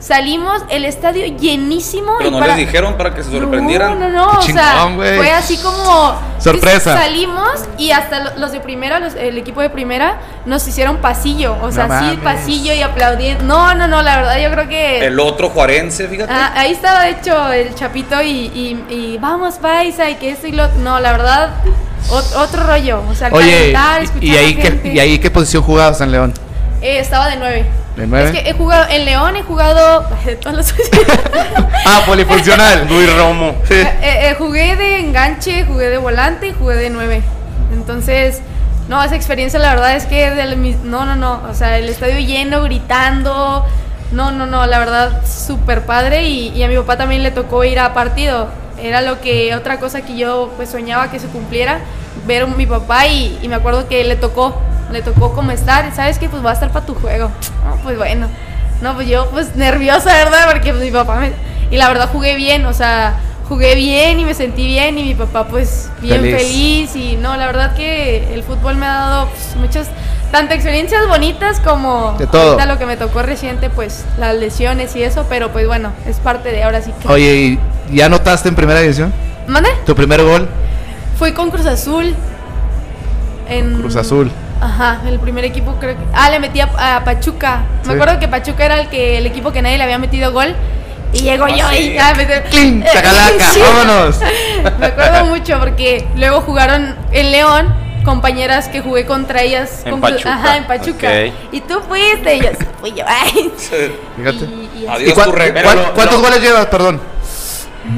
Salimos, el estadio llenísimo. Pero y no para- les dijeron para que se sorprendieran. No, no, no. O sea, fue así como. Sorpresa. Salimos y hasta lo- los de primera, los- el equipo de primera, nos hicieron pasillo. O sea, No sí, mames. pasillo y aplaudiendo. No, no, no, la verdad, yo creo que. El otro juarense, fíjate. Ah, ahí estaba de hecho el chapito y, y, y vamos paisa y que esto y lo no la verdad ot- otro rollo o sea Oye, calentar, escuchar ¿y, a ahí la qué. ¿y ahí qué posición jugabas en León? Eh, estaba de nueve ¿De nueve? es que he jugado en León he jugado [laughs] de todas las Ah, polifuncional. [laughs] Luis Romo. Eh, eh, jugué de enganche jugué de volante y jugué de nueve entonces no esa experiencia la verdad es que del mis- no no no o sea el estadio lleno gritando no no no la verdad súper padre y, y a mi papá también le tocó ir a partido era lo que otra cosa que yo pues soñaba que se cumpliera ver a mi papá y, y me acuerdo que le tocó le tocó como estar sabes que pues va a estar para tu juego No, pues bueno no pues yo pues nerviosa verdad porque pues, mi papá me y la verdad jugué bien o sea jugué bien y me sentí bien y mi papá pues bien Feliz. feliz, y no la verdad que el fútbol me ha dado pues, muchas tanto experiencias bonitas como De todo. ahorita lo que me tocó reciente pues las lesiones y eso pero pues bueno es parte de ahora sí que Oye, ¿y ¿ya anotaste en primera división? ¿Mande? ¿Tu primer gol? Fui con Cruz Azul. En... Cruz Azul. Ajá, el primer equipo creo que... Ah, le metí a, a Pachuca. Sí. Me acuerdo que Pachuca era el que el equipo que nadie le había metido gol. Y llego yo sí. y meter- ¡Cling! [laughs] ¡Chacalaca! Sí. ¡Vámonos! [laughs] Me acuerdo mucho porque luego jugaron en León compañeras que jugué contra ellas. En con Cruz- Pachuca. Ajá, en Pachuca. Ok. Y tú fuiste y yo, fui yo. [laughs] Ay. Fíjate. Y- y así. Adiós, ¿Y cuán- tu rey. cuán- ¿Cuántos goles llevas, perdón?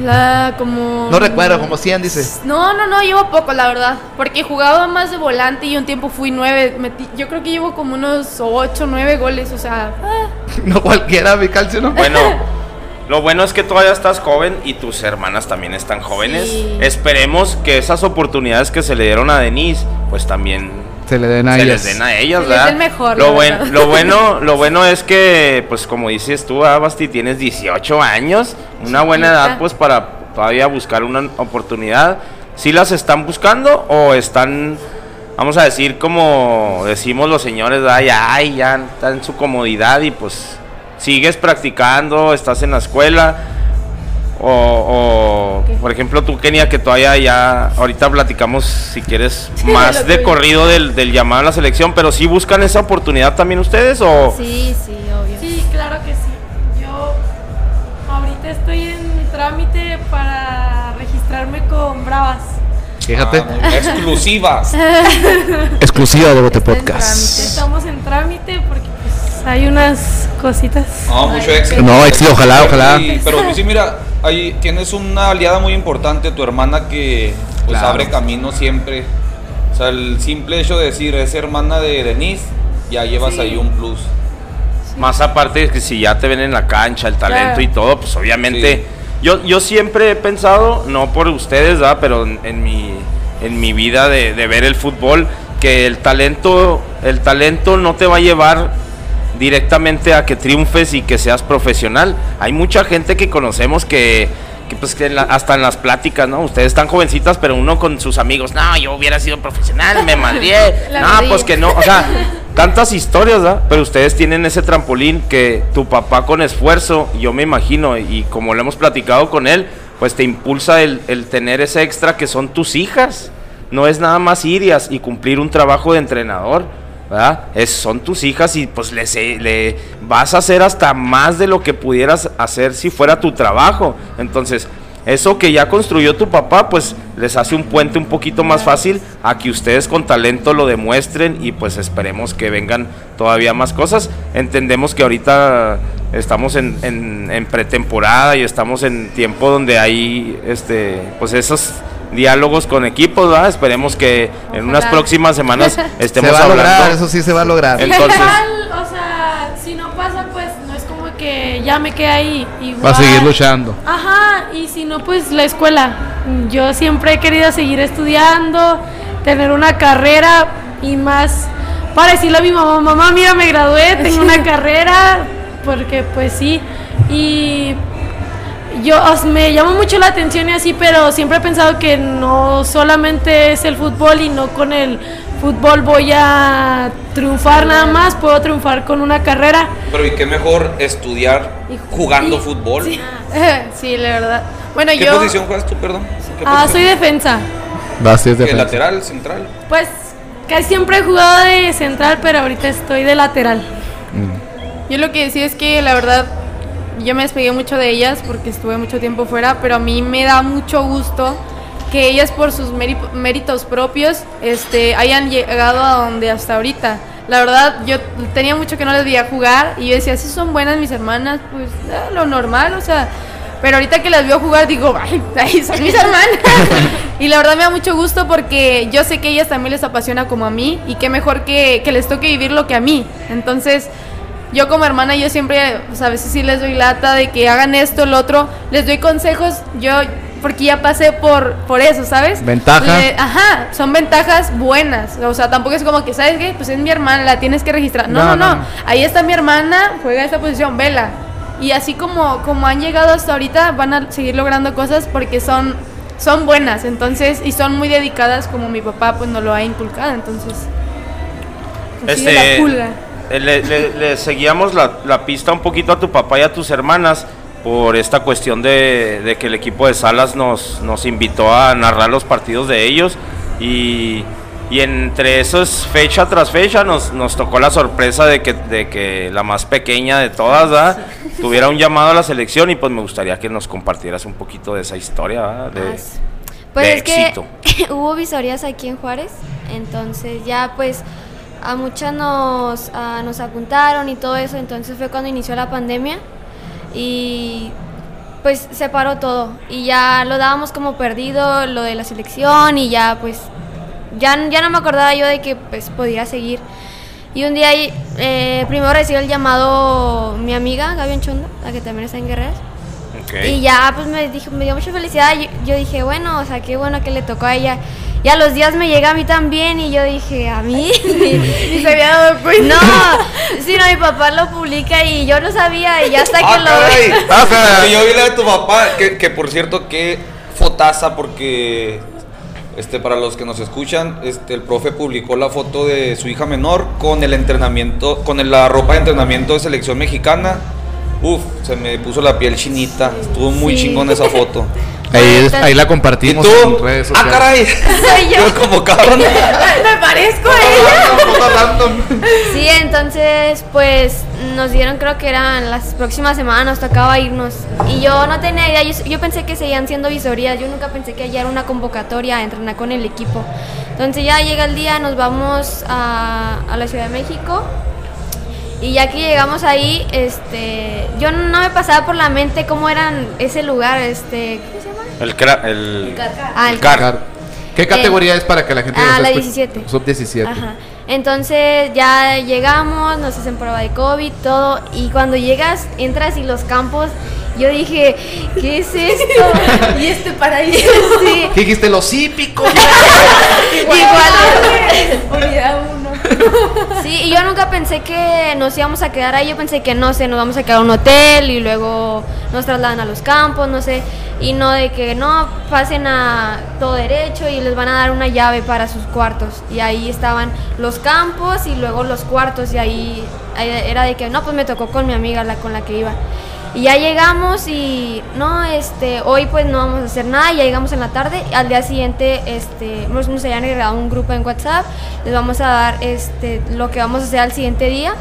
La, como... No recuerdo, como 100 dice. No, no, no, llevo poco, la verdad. Porque jugaba más de volante y un tiempo fui nueve. metí- yo creo que llevo como unos ocho, nueve goles, o sea. ah, [laughs] No cualquiera, mi calcio, ¿no? Bueno, [laughs] lo bueno es que todavía estás joven y tus hermanas también están jóvenes. Sí. Esperemos que esas oportunidades que se le dieron a Denise, pues también Se le den a se ellas. les den a Se les ¿verdad? den mejor, lo, buen- lo [laughs] bueno, lo bueno es que, pues como dices tú, ah, Basti, tienes 18 años, una buena edad, pues para todavía buscar una oportunidad. ¿Sí las están buscando o están, vamos a decir, como decimos los señores, ya, ay, ya están en su comodidad y pues sigues practicando, estás en la escuela? O, o, por ejemplo, tú, Kenia, que todavía ya, ahorita platicamos, si quieres, [laughs] más de corrido del, del llamado a la selección, pero ¿sí buscan esa oportunidad también ustedes o...? Sí, sí, obvio. Sí, claro que sí. Yo ahorita estoy en trámite para registrarme con Bravas. Fíjate. Ah, exclusivas. [laughs] Exclusiva de Bote en Podcast. Estamos en trámite porque hay unas cositas. No, mucho éxito. No, éxito, ojalá, ojalá. Sí, pero sí, mira, ahí tienes una aliada muy importante, tu hermana que pues Claro. abre camino siempre. O sea, el simple hecho de decir es hermana de Denise, ya llevas Sí. ahí un plus. Más aparte de que si ya te ven en la cancha, el talento Claro. y todo, pues obviamente... Sí. Yo, yo siempre he pensado, no por ustedes, ¿verdad? pero en, en mi, en mi vida de, de ver el fútbol, que el talento, el talento no te va a llevar directamente a que triunfes y que seas profesional. Hay mucha gente que conocemos que, que, pues que en la- hasta en las pláticas, ¿no? Ustedes están jovencitas, pero uno con sus amigos, no, yo hubiera sido profesional, me madrié. [laughs] No, pues que no, o sea, [laughs] tantas historias, ¿verdad? Pero ustedes tienen ese trampolín que tu papá con esfuerzo, yo me imagino, y como lo hemos platicado con él, pues te impulsa el, el tener ese extra que son tus hijas. No es nada más ir y, as- y cumplir un trabajo de entrenador, ¿verdad? Es, son tus hijas y pues les, le vas a hacer hasta más de lo que pudieras hacer si fuera tu trabajo. Entonces, eso que ya construyó tu papá, pues les hace un puente un poquito más fácil a que ustedes con talento lo demuestren y pues esperemos que vengan todavía más cosas. Entendemos que ahorita estamos en, en- en pretemporada y estamos en tiempo donde hay este pues esos diálogos con equipos, ¿verdad? Esperemos que en unas próximas semanas [laughs] Se estemos va a lograr, hablando. eso sí se va a lograr. Entonces- Igual, o sea, si no pasa, pues no es como que ya me quedé ahí. Va a seguir luchando. Ajá, y si no, pues la escuela. Yo siempre he querido seguir estudiando, tener una carrera y más para decirle a mi mamá, mamá, mira, me gradué, tengo una [laughs] carrera, porque pues sí. Y yo me llama mucho la atención y así, pero siempre he pensado que no solamente es el fútbol y no con el fútbol voy a triunfar nada más, puedo triunfar con una carrera. Pero ¿y qué mejor estudiar jugando fútbol? [laughs] Sí. la verdad. Bueno, ¿Qué posición juegas tú, perdón? Ah, soy defensa. Gracias, defensa. lateral, central? Pues casi siempre he jugado de central, pero ahorita estoy de lateral. Mm. Yo lo que decía es que la verdad yo me despegué mucho de ellas porque estuve mucho tiempo fuera, pero a mí me da mucho gusto que ellas por sus méritos propios este, hayan llegado a donde hasta ahorita. La verdad, yo tenía mucho que no les veía jugar y yo decía, si son buenas mis hermanas, pues ah, lo normal, o sea, pero ahorita que las veo jugar digo, ay, son mis hermanas. [laughs] y la verdad me da mucho gusto porque yo sé que ellas también les apasiona como a mí y qué mejor que, que les toque vivir lo que a mí. Entonces, yo como hermana, yo siempre, pues a veces sí les doy lata de que hagan esto, lo otro, les doy consejos, yo, porque ya pasé por, por eso, ¿sabes? Ventajas. ajá, son ventajas buenas, o sea, tampoco es como que, ¿sabes qué? Pues es mi hermana, la tienes que registrar. No, no, no, ahí está mi hermana, juega esta posición, vela. Y así como, como han llegado hasta ahorita, van a seguir logrando cosas porque son, son buenas, entonces, y son muy dedicadas como mi papá pues no lo ha inculcado, entonces... Pues este, la pulga. Eh, le, seguíamos la, pista un poquito a tu papá y a tus hermanas por esta cuestión de, que el equipo de Salas nos, nos invitó a narrar los partidos de ellos y, entre esos fecha tras fecha nos, nos tocó la sorpresa de que, de que la más pequeña de todas tuviera un llamado a la selección y pues me gustaría que nos compartieras un poquito de esa historia de, pues es que [laughs] hubo visorías aquí en Juárez entonces ya pues a muchas nos, nos apuntaron y todo eso, entonces fue cuando inició la pandemia y pues se paró todo y ya lo dábamos como perdido lo de la selección y ya pues ya, ya no me acordaba yo de que pues podía seguir. Y un día eh, primero recibió el llamado mi amiga Gaby Anchondo, la que también está en Guerreras. Y ya pues me, dijo, me dio mucha felicidad. yo, dije, bueno, o sea, qué bueno que le tocó a ella. Y a los días me llega a mí también y yo dije, ¿a mí? [laughs] [laughs] y se había dado cuenta. No, sí, no, mi papá lo publica y yo no sabía y ya hasta que ah, lo vi. [laughs] Ah, yo vi la de tu papá, que, que por cierto, qué fotaza porque este, para los que nos escuchan, este, el profe publicó la foto de su hija menor con el entrenamiento, con la ropa de entrenamiento de selección mexicana. Uf, se me puso la piel chinita. Estuvo muy chingón esa foto. Ahí, la compartimos en redes ah, sociales. ¡Ah, caray! Soy yo. como cabrón. [laughs] Me parezco a ella. Sí, entonces, pues nos dieron, creo que eran las próximas semanas, nos tocaba irnos. Y yo no tenía idea, yo, pensé que seguían siendo visorías. Yo nunca pensé que allá era una convocatoria a entrenar con el equipo. Entonces, ya llega el día, nos vamos a, a la Ciudad de México. Y ya que llegamos ahí, este, yo no me pasaba por la mente cómo eran ese lugar, este, el, cra el, ah, el car. ¿Qué categoría es para que la gente Ah, la 17. Sub 17. Ajá. Entonces ya llegamos, nos hacen prueba de COVID, todo. Y cuando llegas, entras y los campos, yo dije, ¿qué es esto? [laughs] y este paraíso. [laughs] Sí. ¿Qué dijiste? Los hípicos. [laughs] Igual. uno. Sí, y yo nunca pensé que nos íbamos a quedar ahí. Yo pensé que no sé, nos vamos a quedar a un hotel y luego nos trasladan a los campos, no sé. Y no de que no pasen a todo derecho y les van a dar una llave para sus cuartos. Y ahí estaban los campos y luego los cuartos. Y ahí, era de que no pues me tocó con mi amiga la con la que iba y ya llegamos y no este hoy pues no vamos a hacer nada. Ya llegamos en la tarde. Al día siguiente este nos, nos habían agregado un grupo en WhatsApp. Les vamos a dar este lo que vamos a hacer al siguiente día.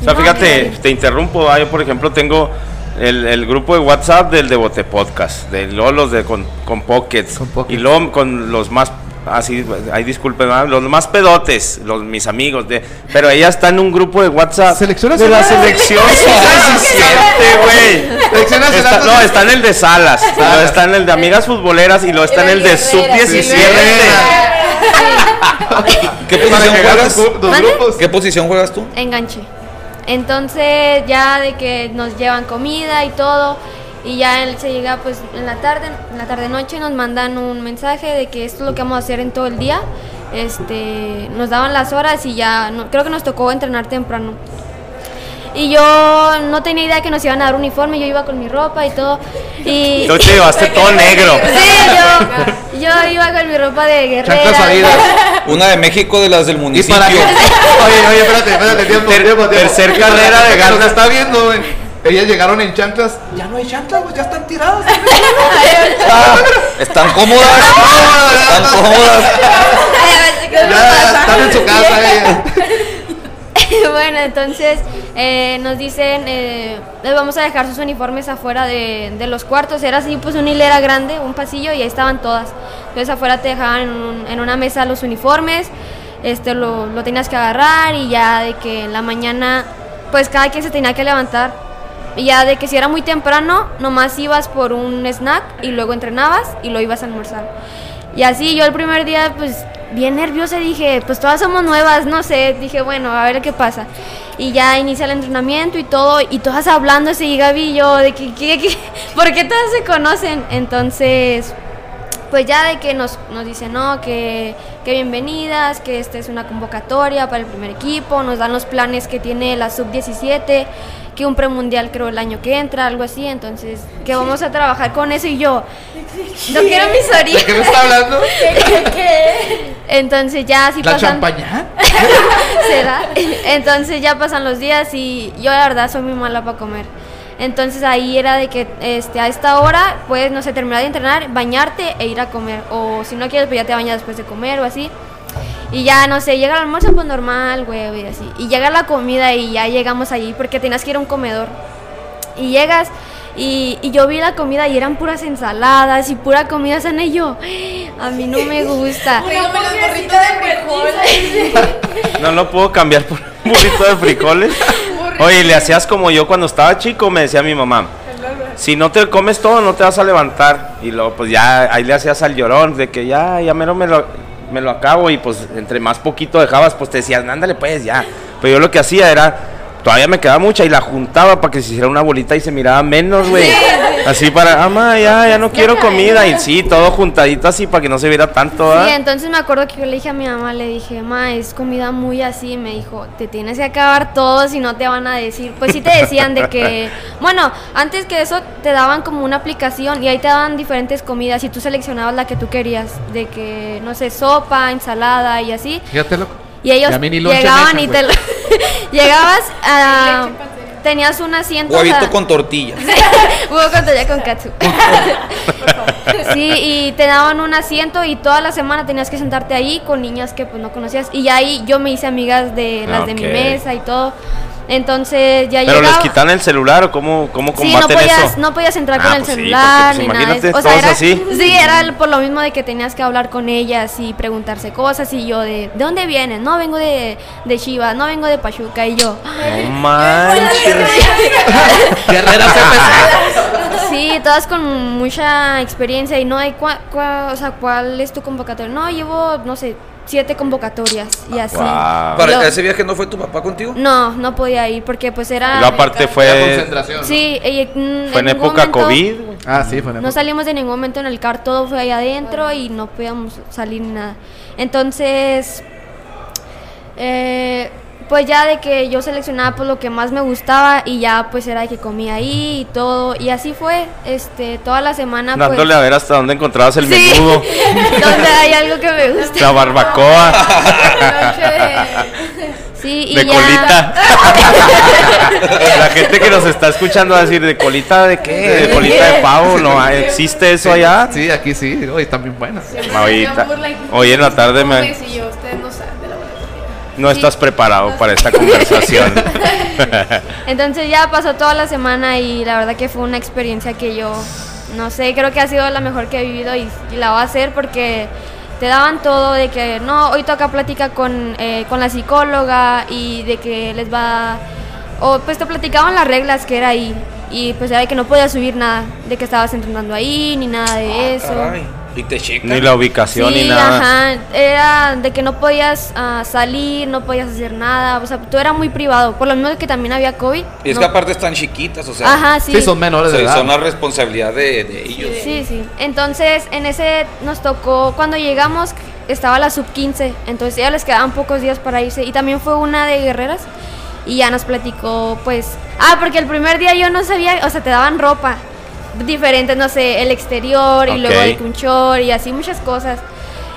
O sea, fíjate, te interrumpo, yo por ejemplo tengo el, grupo de WhatsApp del Devote Podcast, de Lolos de, con, con, Pockets, y luego con los más así, ay disculpen, los más pedotes, los mis amigos de, pero ella está en un grupo de WhatsApp de la selección [laughs] güey. no, está en el de Salas, está en el de amigas futboleras y luego está en el de sub 17. ¿Qué posición juegas? ¿Qué posición juegas tú? Enganche. Entonces ya de que nos llevan comida y todo y ya él se llega pues en la tarde, en la tarde noche nos mandan un mensaje de que esto es lo que vamos a hacer en todo el día. Este, nos daban las horas y ya no- creo que nos tocó entrenar temprano. Y yo no tenía idea que nos iban a dar uniforme, yo iba con mi ropa y todo. Y Tú te llevaste todo negro. [laughs] Sí, yo, yo iba con mi ropa de guerrera. Una de México de las del Y municipio. para que. [laughs] Oye, oye, espérate, espérate, tiempo, Ter- tiempo, tiempo. tercer carrera de Nos garra. está viendo, güey. Ellas llegaron en chanclas. Ya no hay chanclas, güey, ya están tiradas. [laughs] Ah, están cómodas. Están cómodas. ya están en su casa, ellas. [laughs] bueno, entonces eh, nos dicen, eh, les vamos a dejar sus uniformes afuera de, de los cuartos. Era así, pues una hilera grande, un pasillo, y ahí estaban todas. Entonces afuera te dejaban en, un- en una mesa los uniformes, este lo, lo tenías que agarrar y ya de que en la mañana, pues cada quien se tenía que levantar. Y ya de que si era muy temprano, nomás ibas por un snack y luego entrenabas y lo ibas a almorzar. Y así yo el primer día, pues bien nerviosa, dije, pues todas somos nuevas, no sé, dije, bueno, a ver qué pasa. Y ya inicia el entrenamiento y todo, y todas hablándose, y Gaby y yo, de que, que- que- ¿por qué todas se conocen? Entonces, pues ya de que nos, nos dicen, no, que, que bienvenidas, que esta es una convocatoria para el primer equipo, nos dan los planes que tiene la sub-17, que un premundial creo el año que entra, algo así, entonces, que vamos a trabajar con eso y yo, no quiero mis ¿De orillas. qué me está hablando? [laughs] Entonces ya así ¿La pasan. champaña? [laughs] ¿Será? Entonces ya pasan los días y yo la verdad soy muy mala para comer. Entonces ahí era de que este, a esta hora puedes, no sé, terminar de entrenar, bañarte e ir a comer. O si no quieres, pues ya te bañas después de comer o así. Y ya, no sé, llega el almuerzo pues normal, güey, y así. Y llega la comida y ya llegamos allí porque tenías que ir a un comedor. Y llegas y, y yo vi la comida y eran puras ensaladas y pura comida sana y yo, a mí no me gusta. [laughs] Los de frijoles. [laughs] No lo puedo cambiar por un burrito de frijoles. Oye, le hacías como yo cuando estaba chico, me decía mi mamá. Si no te comes todo, no te vas a levantar. Y luego, pues ya ahí le hacías al llorón de que ya, ya mero me lo, me lo acabo. Y pues entre más poquito dejabas, pues te decías, ándale, pues ya. Pero yo lo que hacía era, todavía me quedaba mucha y la juntaba para que se hiciera una bolita y se miraba menos, güey. Así para, mamá, ya, ya no quiero comida. Y sí, todo juntadito así para que no se viera tanto, ¿ah? Sí, entonces me acuerdo que yo le dije a mi mamá, le dije, ma, es comida muy así, me dijo, te tienes que acabar todo si no te van a decir, pues sí te decían de que, [laughs] bueno, antes que eso te daban como una aplicación y ahí te daban diferentes comidas y tú seleccionabas la que tú querías, de que, no sé, sopa, ensalada y así, Fíjate, loco. Y ellos llegaban echan, y te lo, [laughs] llegabas a, tenías un asiento, o sea, Huevito con tortilla. [laughs] Huevo con tortilla con katsu. [laughs] sí, y te daban un asiento y toda la semana tenías que sentarte ahí con niñas que pues no conocías. Y ahí yo me hice amigas de las de mi mesa y todo. Entonces ya Pero les quitan el celular o cómo, cómo Sí, no combaten podías, eso. no podías entrar Ah, con el pues sí, celular porque, ni pues, nada. de imagínate eso. O sea, era, así. Sí, era el- por lo mismo de que tenías que hablar con ellas y preguntarse cosas. Y yo de, ¿de dónde vienes? No, vengo de, de Chivas, no vengo de Pachuca. Y yo, No manches. Guerrera [laughs] CPC. [laughs] Sí, todas con mucha experiencia y no hay cua- cua- o sea, cuál es tu convocatoria. No, llevo, no sé, siete convocatorias y así. Guau. ¿Para Lo- ese viaje no fue tu papá contigo? No, no podía ir porque pues era... luego aparte fue, concentración. ¿no? Sí, y, fue en época momento COVID. güey. Ah, sí, fue en No época. salimos de ningún momento en el car, todo fue ahí adentro y no podíamos salir ni nada. Entonces, eh, pues ya de que yo seleccionaba pues lo que más me gustaba y ya pues era de que comía ahí y todo y así fue, este, toda la semana pues, Dándole a ver hasta dónde encontrabas el Sí. menudo. [laughs] donde hay algo que me gusta. La barbacoa. [laughs] Sí, y De ya- colita. [laughs] La gente que nos está escuchando va a decir, ¿de colita de qué? ¿De colita de pavo? ¿No existe eso allá? Sí, aquí sí. Hoy están bien buenas. Ahorita. Hoy en la tarde me- no estás preparado para esta conversación. [laughs] Entonces ya pasó toda la semana y la verdad que fue una experiencia que yo, no sé, creo que ha sido la mejor que he vivido y, y la voy a hacer porque te daban todo de que no, hoy toca plática con, eh, con la psicóloga y de que les va, o pues te platicaban las reglas que era ahí y pues era de que no podías subir nada, de que estabas entrenando ahí ni nada de eso. caray. Y te checan. Ni la ubicación Sí, ni nada. ajá, era de que no podías ah, salir, no podías hacer nada, o sea, todo era muy privado, por lo mismo que también había COVID. Y es no- que aparte están chiquitas, o sea, Ajá, sí. Sí, son menores de sí, edad. son la responsabilidad de, de ellos. Sí, sí. Entonces, en ese nos tocó, cuando llegamos, estaba la sub 15, entonces ya les quedaban pocos días para irse. Y también fue una de guerreras. Y ya nos platicó, pues. Ah, porque el primer día yo no sabía, o sea, te daban ropa diferente, no sé, el exterior y luego el cunchor y así muchas cosas.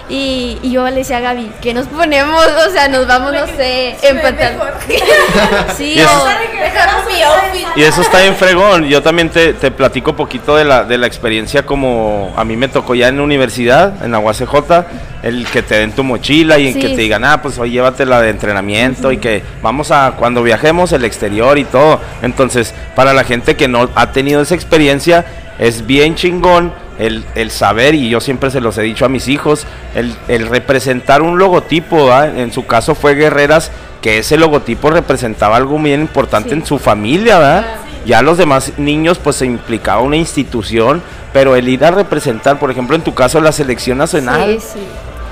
Y, y yo le decía a Gaby, ¿qué nos ponemos? O sea, nos vamos, no sé, en pantalón. [laughs] sí, Y eso- o- Dejaron mi outfit. Y eso está bien fregón. Yo también te, te platico poquito de la, de la experiencia como a mí me tocó ya en la universidad, en la UACJ, el que te den tu mochila y Sí. que te digan, ah, pues hoy llévatela de entrenamiento y que vamos a, cuando viajemos, el exterior y todo. Entonces, para la gente que no ha tenido esa experiencia, es bien chingón el, el saber, y yo siempre se los he dicho a mis hijos, el, el representar un logotipo, en su caso fue Guerreras, que ese logotipo representaba algo bien importante Sí. en su familia, ¿verdad? Ya los demás niños pues se implicaba una institución, pero el ir a representar, por ejemplo, en tu caso la selección nacional, sí, sí.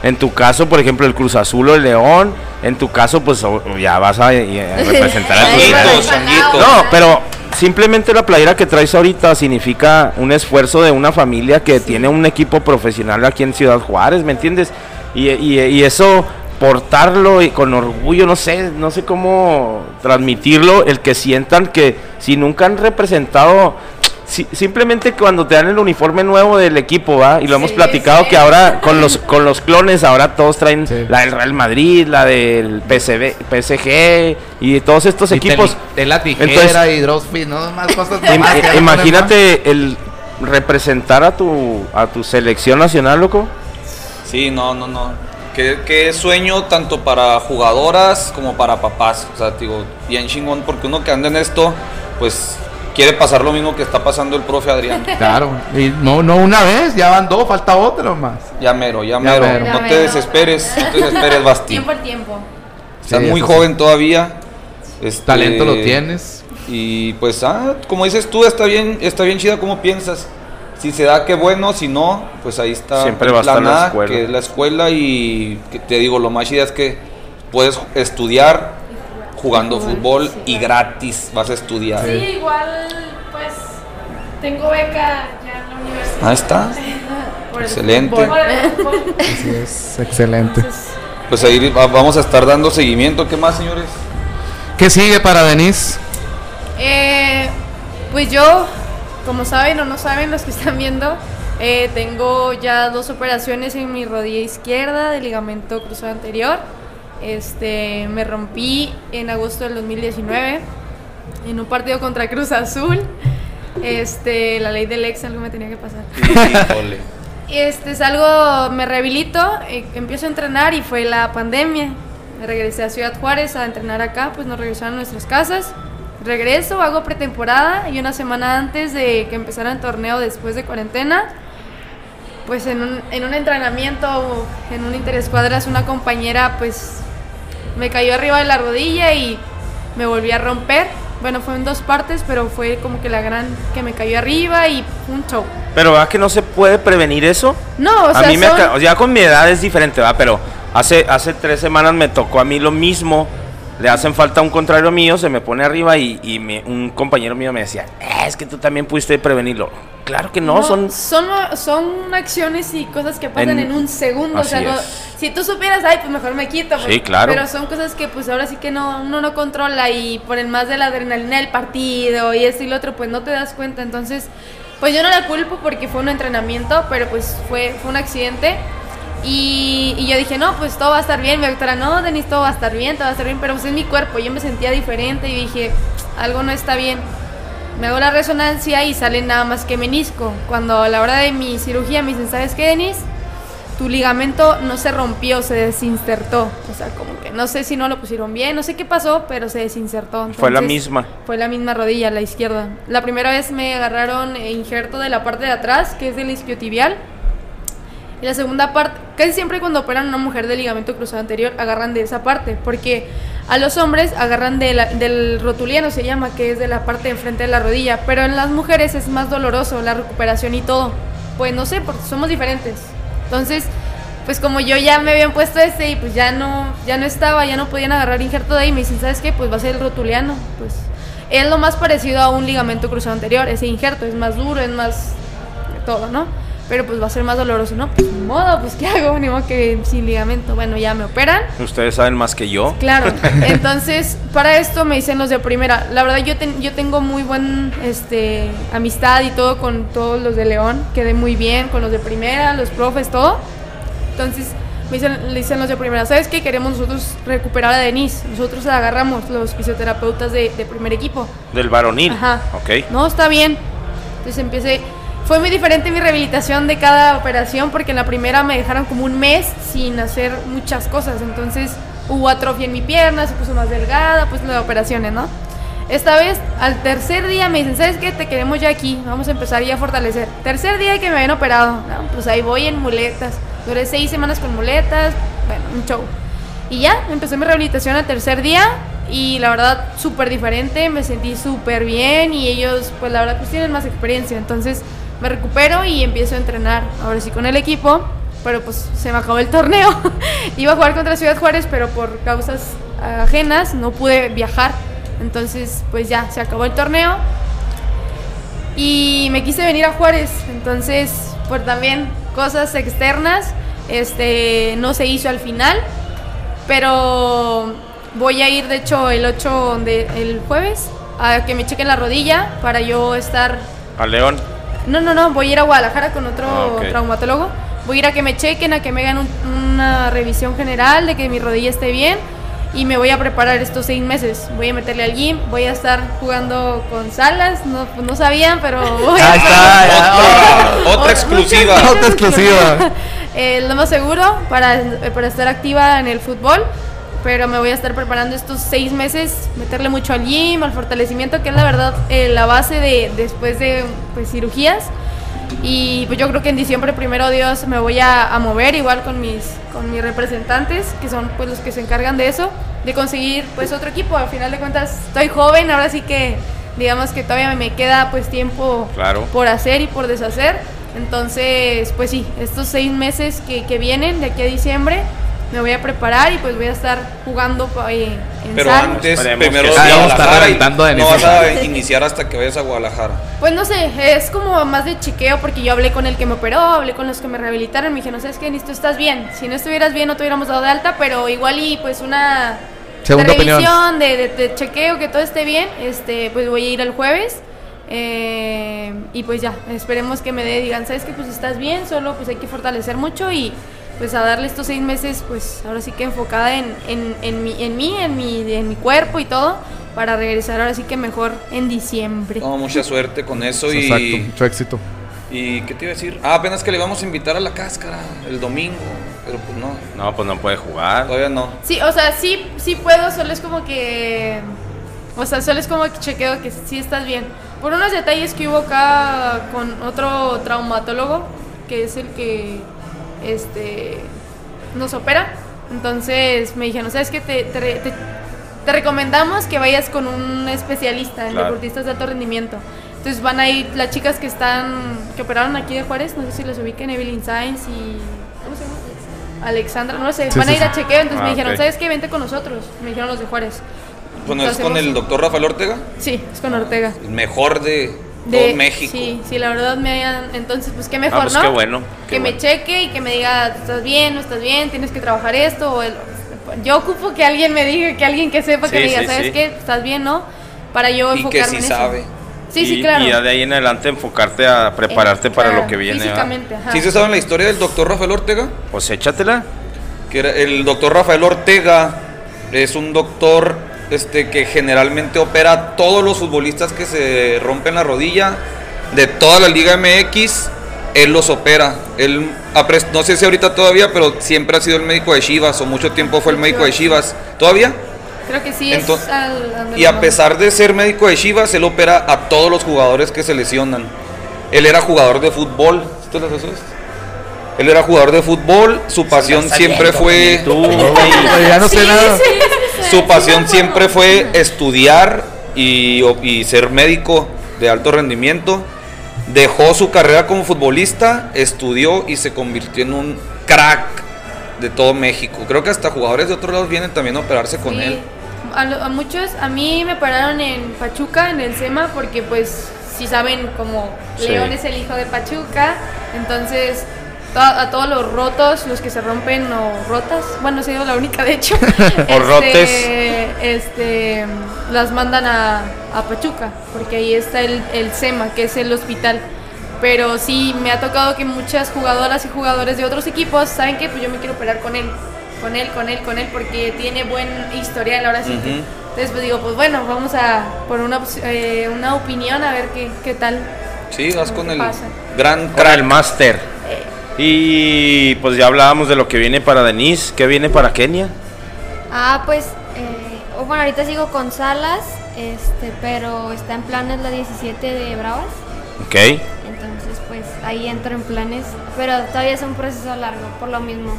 en tu caso, por ejemplo, el Cruz Azul o el León, en tu caso pues ya vas a, a representar a [laughs] tu. No, pero simplemente la playera que traes ahorita significa un esfuerzo de una familia que tiene un equipo profesional aquí en Ciudad Juárez, ¿me entiendes? Y, y- y eso portarlo y con orgullo, no sé, no sé cómo transmitirlo, el que sientan que si nunca han representado si- simplemente cuando te dan el uniforme nuevo del equipo, ¿va? Y lo hemos Sí, platicado sí. que ahora con los con los clones ahora todos traen Sí. la del Real Madrid, la del PSV, PSG y todos estos Y equipos. De la tijera Entonces- y Drosfit, no más cosas Im- más eh, imagínate el representar a tu a tu selección nacional, loco. Sí, no, no, no. Qué, qué sueño tanto para jugadoras como para papás. O sea, digo, bien chingón, porque uno que anda en esto, pues quiere pasar lo mismo que está pasando el profe Adrián. [laughs] Claro, y no, no una vez, ya van dos, falta otro más. Ya mero, ya Ya mero. mero. No Ya te mero. desesperes, no te [laughs] desesperes, Basti. Tiempo al tiempo. Estás Sí, muy eso sí. joven todavía. Este, Talento lo tienes. Y pues, ah, como dices tú, está bien, está bien chida como piensas. Si se da, qué bueno, si no, pues ahí está Siempre va a estar la escuela. que es la escuela y que te digo, lo más chida es que puedes estudiar jugando fútbol y gratis vas a estudiar. Sí, igual, pues, tengo beca ya en la universidad. Ahí está. [laughs] Por Excelente. el [laughs] fútbol. Así es, excelente. Pues ahí va- vamos a estar dando seguimiento. ¿Qué más, señores? ¿Qué sigue para Denise? Eh, pues yo, como saben o no saben los que están viendo, eh, tengo ya dos operaciones en mi rodilla izquierda de ligamento cruzado anterior. Este, me rompí en agosto del 2019 en un partido contra Cruz Azul. Este, la ley del ex algo me tenía que pasar. [laughs] Este, salgo, me rehabilito, eh, empiezo a entrenar y fue la pandemia. Me regresé a Ciudad Juárez a entrenar acá, pues nos regresaron a nuestras casas. Regreso, hago pretemporada y una semana antes de que empezara el torneo después de cuarentena, pues en un, en un entrenamiento, en un interescuadras, una compañera pues me cayó arriba de la rodilla y me volví a romper. Bueno, fue en dos partes, pero fue como que la gran que me cayó arriba y un show. Pero ¿verdad que no se puede prevenir eso? No, o a sea, mí me son- ya con mi edad es diferente, ¿va? Pero hace, hace tres semanas me tocó a mí lo mismo. Le hacen falta un contrario mío, se me pone arriba y, y me- un compañero mío me decía, "Eh, es que tú también pudiste prevenirlo. Claro que no, son... son, son acciones y cosas que pasan en, En- un segundo. O sea, no- si tú supieras, ay, pues mejor me quito. pues. Sí, claro. Pero son cosas que pues ahora sí que no, uno no controla y por el más de la adrenalina del partido y esto y lo otro, pues no te das cuenta. Entonces, pues yo no la culpo porque fue un entrenamiento, pero pues fue, fue un accidente. Y, y yo dije, no, pues todo va a estar bien. Mi doctora, no, Denis, todo va a estar bien, todo va a estar bien. Pero pues es mi cuerpo, yo me sentía diferente y dije, algo no está bien. Me hago la resonancia y sale nada más que menisco. Cuando a la hora de mi cirugía me dicen, ¿sabes qué, Denis? Tu ligamento no se rompió, se desinsertó. O sea, como que no sé si no lo pusieron bien, no sé qué pasó, pero se desinsertó. Fue la Entonces, misma. Fue la misma rodilla, la izquierda. La primera vez me agarraron eh, injerto de la parte de atrás, que es del isquiotibial. Y la segunda parte, casi siempre cuando operan a una mujer de ligamento cruzado anterior, agarran de esa parte, porque a los hombres agarran de la- del rotuliano, se llama, que es de la parte de enfrente de la rodilla, pero en las mujeres es más doloroso la recuperación y todo, pues no sé, porque somos diferentes. Entonces, pues como yo ya me habían puesto este y pues ya no, ya no estaba, ya no podían agarrar injerto de ahí, me dicen, ¿sabes qué? Pues va a ser el rotuliano. Pues es lo más parecido a un ligamento cruzado anterior, ese injerto, es más duro, es más todo, ¿no? Pero pues va a ser más doloroso, ¿no? Pues ni modo, pues ¿qué hago? [laughs] Ni modo que sin ligamento. Bueno, ya me operan. Ustedes saben más que yo. Claro. [laughs] Entonces, para esto me dicen los de primera. La verdad, yo, ten- yo tengo muy buen este, amistad y todo con todos los de León. Quedé muy bien con los de primera, los profes, todo. Entonces, me dicen, le dicen los de primera, ¿sabes qué? Queremos nosotros recuperar a Denise. Nosotros la agarramos, los fisioterapeutas de, de primer equipo. Del varonil. Ajá. Ok. No, está bien. Entonces empecé. Fue muy diferente mi rehabilitación de cada operación porque en la primera me dejaron como un mes sin hacer muchas cosas. Entonces hubo atrofia en mi pierna, se puso más delgada, pues las operaciones, ¿no? Esta vez, al tercer día me dicen, ¿sabes qué? Te queremos ya aquí, vamos a empezar ya a fortalecer. Tercer día que me habían operado, ¿no? pues ahí voy en muletas. Duré seis semanas con muletas, bueno, un show. Y ya, empecé mi rehabilitación al tercer día y la verdad súper diferente, me sentí súper bien y ellos pues la verdad pues tienen más experiencia, entonces me recupero y empiezo a entrenar, ahora sí con el equipo, pero pues se me acabó el torneo. [laughs] Iba a jugar contra Ciudad Juárez, pero por causas ajenas no pude viajar, entonces pues ya, se acabó el torneo y me quise venir a Juárez, entonces por también cosas externas, este no se hizo al final, pero voy a ir de hecho el 8 de el jueves a que me chequen la rodilla para yo estar A León. No, no, no, voy a ir a Guadalajara con otro Ah, traumatólogo. Voy a ir a que me chequen, a que me hagan un- una revisión general de que mi rodilla esté bien y me voy a preparar estos seis meses. Voy a meterle al gym, voy a estar jugando con salas, no, pues no sabían, pero [laughs] voy a Ahí está, ya. Otra, otra exclusiva. muchas [laughs] Otra exclusiva. Eh, lo más seguro para, para estar activa en el fútbol, pero me voy a estar preparando estos seis meses, meterle mucho al gym, al fortalecimiento, que es la verdad eh, la base de después de pues, cirugías. Y pues yo creo que en diciembre, primero Dios, me voy a, a mover igual con mis, con mis representantes, que son pues los que se encargan de eso, de conseguir pues otro equipo. Al final de cuentas, estoy joven, ahora sí que digamos que todavía me queda pues tiempo Claro. por hacer y por deshacer. Entonces, pues sí, estos seis meses que, que vienen de aquí a diciembre me voy a preparar y pues voy a estar jugando eh, en Pero sal. antes, Esperemos primero sí. Vamos a estar reventando a no vas a iniciar hasta que vayas a Guadalajara. Pues no sé, es como más de chequeo porque yo hablé con el que me operó, hablé con los que me rehabilitaron, me dijeron, ¿sabes qué? Ni tú estás bien. Si no estuvieras bien no te hubiéramos dado de alta, pero igual y pues una Segunda de opinión. revisión, de, de- de chequeo, que todo esté bien, este, pues voy a ir el jueves. eh, y pues ya, esperemos que me dé, digan, ¿sabes qué? Pues estás bien, solo pues hay que fortalecer mucho y pues a darle estos seis meses, pues ahora sí que enfocada en, en, en, mi, en mí, en mi, en mi cuerpo y todo, para regresar ahora sí que mejor en diciembre. No, mucha suerte con eso Exacto, y, mucho éxito. y ¿qué te iba a decir? Ah, apenas que le vamos a invitar a la cáscara el domingo, pero pues no, No, pues no puede jugar. todavía no. Sí, o sea, sí, sí puedo, solo es como que. O sea, solo es como que chequeo que sí estás bien. Por unos detalles que hubo acá con otro traumatólogo, que es el que este nos opera. Entonces me dijeron, ¿sabes qué? Te, te, te- te recomendamos que vayas con un especialista en Claro. deportistas de alto rendimiento. Entonces van a ir las chicas que están, que operaron aquí de Juárez, no sé si los ubiquen, Evelyn Sainz y. ¿Cómo se llama? Alexandra, no sé, Sí, van sí, a ir a chequeo, entonces Ah, me dijeron, ok. ¿sabes qué? Vente con nosotros, me dijeron los de Juárez. Bueno, es con Hacemos- el doctor Rafael Ortega, Sí, es con Ortega. el mejor de, De todo México. Sí, sí, la verdad me hayan, entonces pues qué mejor, Ah, pues ¿no? qué bueno, qué que me cheque y que me diga, ¿estás bien? ¿No estás bien? ¿Tienes que trabajar esto? O el- yo ocupo que alguien me diga, que alguien que sepa, que me diga, sí, ¿sabes sí. qué? ¿Estás bien, no? Para yo Y que enfocarme sí en eso. sabe. Sí, y, sí, claro. Y ya de ahí en adelante enfocarte a prepararte Eh, para claro, lo que viene. Físicamente, ajá. ¿Sí se sabe la historia del doctor Rafael Ortega? Pues échatela. Que era el doctor Rafael Ortega es un doctor este, que generalmente opera a todos los futbolistas que se rompen la rodilla de toda la Liga MX. Él los opera. Él no sé si ahorita todavía, pero siempre ha sido el médico de Chivas o mucho tiempo fue el médico de Chivas. ¿Todavía? Creo que sí Entonces- es al, al- Y a pesar de ser médico de Chivas, él opera a todos los jugadores que se lesionan. Él era jugador de fútbol. ¿Tú lo sabes? Él era jugador de fútbol. Su pasión siempre fue. [laughs] Ya no sé nada. Su pasión siempre fue estudiar y, y ser médico de alto rendimiento. Dejó su carrera como futbolista, estudió y se convirtió en un crack de todo México. Creo que hasta jugadores de otros lados vienen también a operarse con Sí. él. A, lo- a muchos, a mí me pararon en Pachuca, en el SEMA, porque pues si saben como Sí. León es el hijo de Pachuca, entonces to- a todos los rotos, los que se rompen o rotas, bueno, he sido la única de hecho, [laughs] O rotes. este, las mandan a, a Pachuca, porque ahí está el, el SEMA, que es el hospital. Pero sí, me ha tocado que muchas jugadoras y jugadores de otros equipos saben que pues yo me quiero operar con él, con él, con él, con él, porque tiene buen historial ahora sí. Ujú. Entonces pues digo, pues bueno, vamos a por una, eh, una opinión a ver qué, qué tal. Sí, vas con ¿Qué el pasa? gran Con crack. el máster. Y pues ya hablábamos de lo que viene para Denise. ¿Qué viene para Kenia? Ah, pues, eh, oh, bueno, ahorita sigo con Salas, este, pero está en planes la 17 de Bravas. Ok. Entonces, pues ahí entro en planes, pero todavía es un proceso largo, por lo mismo,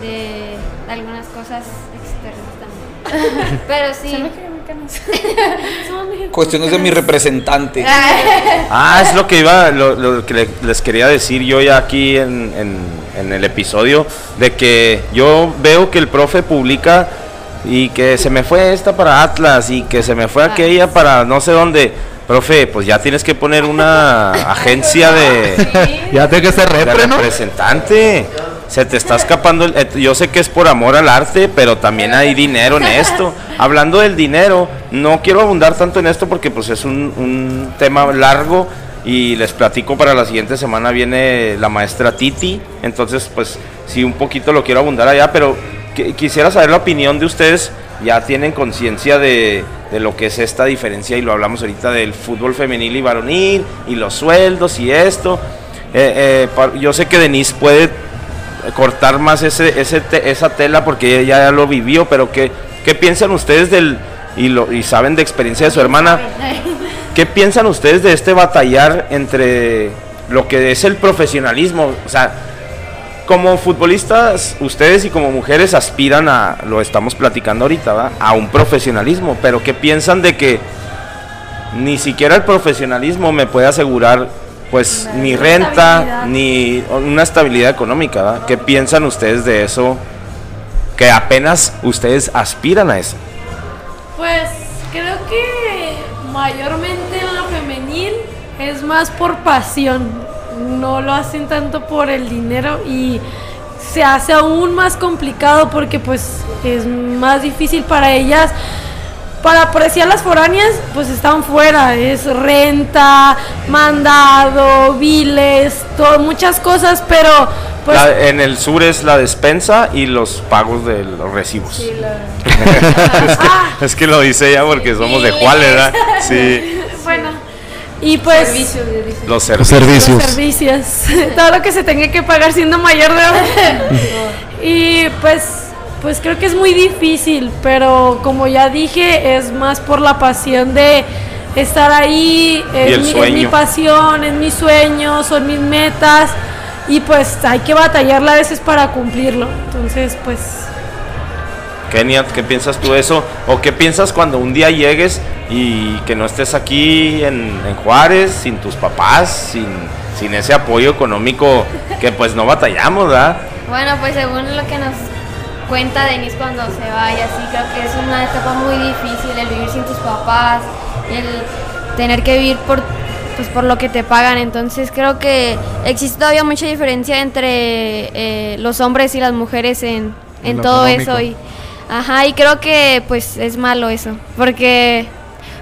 de, de algunas cosas externas también. [laughs] pero sí. [laughs] Cuestiones de mi representante. [laughs] Ah, es lo que iba, lo, lo que le- les quería decir yo ya aquí en, en- en el episodio, de que yo veo que el profe publica y que se me fue esta para Atlas y que se me fue aquella para no sé dónde. Profe, pues ya tienes que poner una [laughs] agencia de, Ya tiene que ser de repre, ¿no? representante. Se te está escapando. el- eh, yo sé que es por amor al arte, pero también hay dinero en esto. [laughs] Hablando del dinero, no quiero abundar tanto en esto porque pues es un, un tema largo y les platico para la siguiente semana viene la maestra Titi. Entonces, pues sí, un poquito lo quiero abundar allá, pero qui- quisiera saber la opinión de ustedes. Ya tienen conciencia de, de lo que es esta diferencia y lo hablamos ahorita del fútbol femenil y varonil y los sueldos y esto. Eh, eh, yo sé que Denise puede cortar más ese, ese te- esa tela porque ella ya lo vivió, pero ¿qué, qué piensan ustedes del, y, lo, y saben de experiencia de su hermana, [laughs] qué piensan ustedes de este batallar entre lo que es el profesionalismo? O sea, como futbolistas, ustedes y como mujeres aspiran a, lo estamos platicando ahorita, ¿verdad? a un profesionalismo, pero ¿qué piensan de que ni siquiera el profesionalismo me puede asegurar pues ni renta ni una estabilidad económica? ¿verdad? ¿Qué piensan ustedes de eso? Que apenas ustedes aspiran a eso. Pues creo que mayormente en lo femenil es más por pasión. No lo hacen tanto por el dinero y se hace aún más complicado porque pues es más difícil para ellas. Para apreciar las foráneas, pues están fuera, es renta, mandado, biles, todo, muchas cosas, pero pues La- en el sur es la despensa y los pagos de los recibos. Sí, la- [laughs] es que lo dice ella porque somos de Juárez, ¿verdad? Sí, [laughs] bueno, y pues los Los servicios. servicios. Los servicios, [laughs] todo lo que se tenga que pagar siendo mayor de edad. y pues, pues creo que es muy difícil, pero como ya dije, es más por la pasión de estar ahí, Y es, el mi, es mi pasión, es mi sueño, son mis metas. Y pues hay que batallarla a veces para cumplirlo. Entonces, pues Kenia, ¿qué piensas tú de eso? ¿O qué piensas cuando un día llegues y que no estés aquí en, en Juárez, sin tus papás, sin, sin ese apoyo económico que pues no batallamos, ¿verdad? Bueno, pues según lo que nos cuenta Denise cuando se vaya, sí, creo que es una etapa muy difícil el vivir sin tus papás, el tener que vivir por, pues, por lo que te pagan. Entonces creo que existe todavía mucha diferencia entre eh, los hombres y las mujeres en, En todo económico. eso. Y, ajá, y creo que pues es malo eso, porque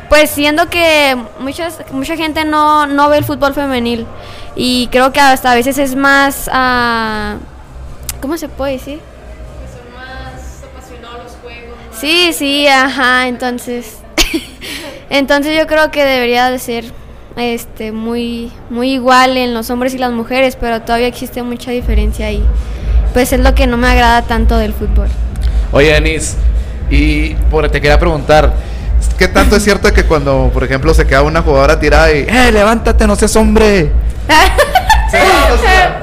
pues siendo que muchas, mucha gente no, no ve el fútbol femenil y creo que hasta a veces es más... ah, ¿Cómo se puede decir? Sí, sí, ajá, entonces... [laughs] entonces yo creo que debería de ser este muy muy igual en los hombres y las mujeres, pero todavía existe mucha diferencia ahí. Pues es lo que no me agrada tanto del fútbol. Oye, Denis, y por, te quería preguntar, ¿qué tanto es cierto que cuando, por ejemplo, se queda una jugadora tirada y, ¡eh, levántate, no seas hombre! [laughs] Sí, o sea,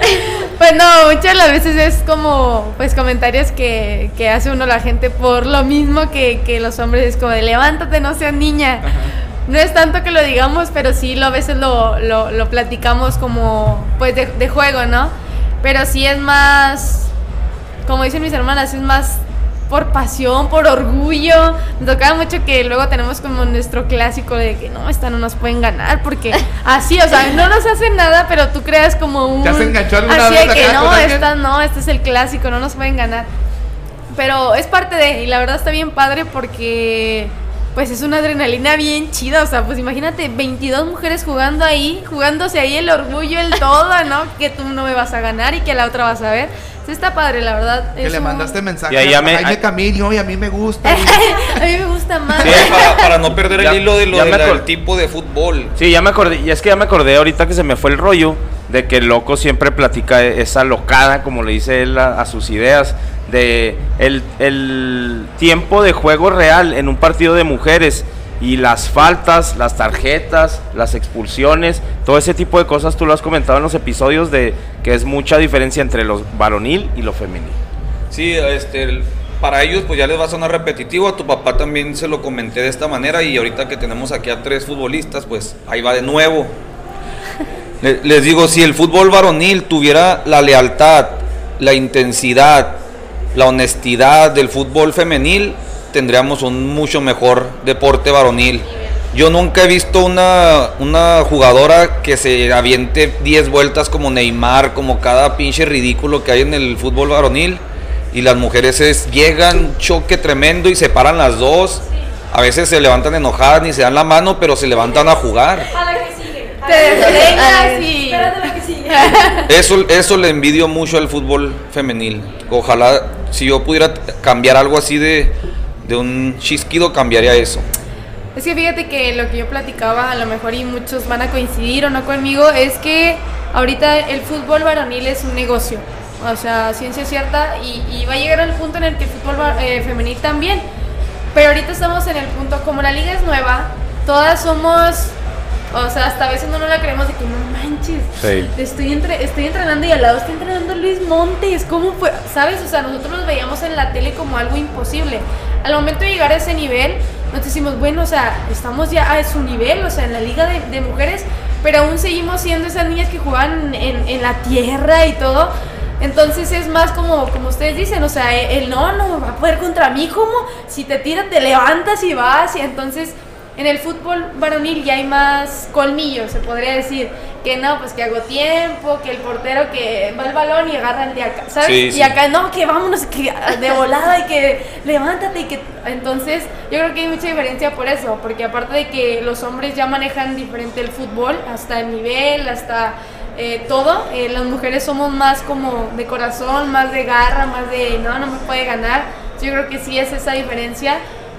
Pues no, muchas de las veces es como pues comentarios que, que hace uno la gente por lo mismo que, que los hombres es como de levántate, no seas niña. no es tanto que lo digamos, pero sí lo, a veces lo, lo, lo platicamos como pues de, de juego, ¿no? Pero sí es más, como dicen mis hermanas, es más por pasión, por orgullo. Me tocaba mucho que luego tenemos como nuestro clásico de que no, esta no nos pueden ganar porque [laughs] así, o sea, no nos hacen nada, pero tú creas como un... ¿Ya se enganchó alguna así vez de que acá no, esta no, este es el clásico, no nos pueden ganar. Pero es parte de, y la verdad está bien padre porque pues es una adrenalina bien chida, o sea, pues imagínate 22 mujeres jugando ahí, jugándose ahí el orgullo, el todo, ¿no? Que tú no me vas a ganar y que la otra vas a ver. Sí está padre, la verdad. Que es le un- mandaste mensaje Y ahí a ya me- Jaime Camillo y a mí me gusta. y- [laughs] a mí me gusta más. Sí, para, para no perder el Ya- hilo de lo ya de me la- acor- del tipo de fútbol. Sí, ya me acordé, y es que ya me acordé ahorita que se me fue el rollo de que el loco siempre platica esa locada, como le dice él a, sus ideas, de el, el tiempo de juego real en un partido de mujeres y las faltas, las tarjetas, las expulsiones, todo ese tipo de cosas tú lo has comentado en los episodios de que es mucha diferencia entre lo varonil y lo femenil. Sí, este, para ellos pues ya les va a sonar repetitivo, a tu papá también se lo comenté de esta manera y ahorita que tenemos aquí a tres futbolistas, pues ahí va de nuevo. Le- Les digo, si el fútbol varonil tuviera la lealtad, la intensidad, la honestidad del fútbol femenil, tendríamos un mucho mejor deporte varonil. Yo nunca he visto una, una jugadora que se aviente 10 vueltas como Neymar, como cada pinche ridículo que hay en el fútbol varonil. Y las mujeres es, llegan, choque tremendo y se paran las dos. A veces se levantan enojadas ni se dan la mano, pero se levantan a jugar. Te despegas y... Espérate a la que sigue. [laughs] Eso, eso le envidio mucho al fútbol femenil. Ojalá, si yo pudiera cambiar algo así de, de un chisquido, cambiaría eso. Es que fíjate que lo que yo platicaba, a lo mejor y muchos van a coincidir o no conmigo, es que ahorita el fútbol varonil es un negocio. O sea, ciencia cierta, y, y va a llegar al punto en el que el fútbol eh, femenil también. Pero ahorita estamos en el punto, como la liga es nueva, todas somos, o sea, hasta a veces no nos la creemos de que no manches. Sí. Estoy, entre, estoy entrenando y al lado está entrenando Luis Montes. ¿Cómo fue? ¿Sabes? O sea, nosotros los veíamos en la tele como algo imposible. Al momento de llegar a ese nivel, nos decimos, bueno, o sea, estamos ya a su nivel, o sea, en la liga de, de mujeres, pero aún seguimos siendo esas niñas que juegan en, en la tierra y todo. Entonces es más como, como ustedes dicen, o sea, él no, no va a poder contra mí, como si te tira, te levantas y vas, y entonces en el fútbol varonil ya hay más colmillo, se podría decir. Que no, pues que hago tiempo, que el portero que va al balón y agarra el de acá, ¿sabes? Sí, y acá no, que vámonos que de volada y que levántate y que... Entonces yo creo que hay mucha diferencia por eso, porque aparte de que los hombres ya manejan diferente el fútbol, hasta el nivel, hasta eh, todo, eh, las mujeres somos más como de corazón, más de garra, más de no, no me puede ganar. Yo creo que sí es esa diferencia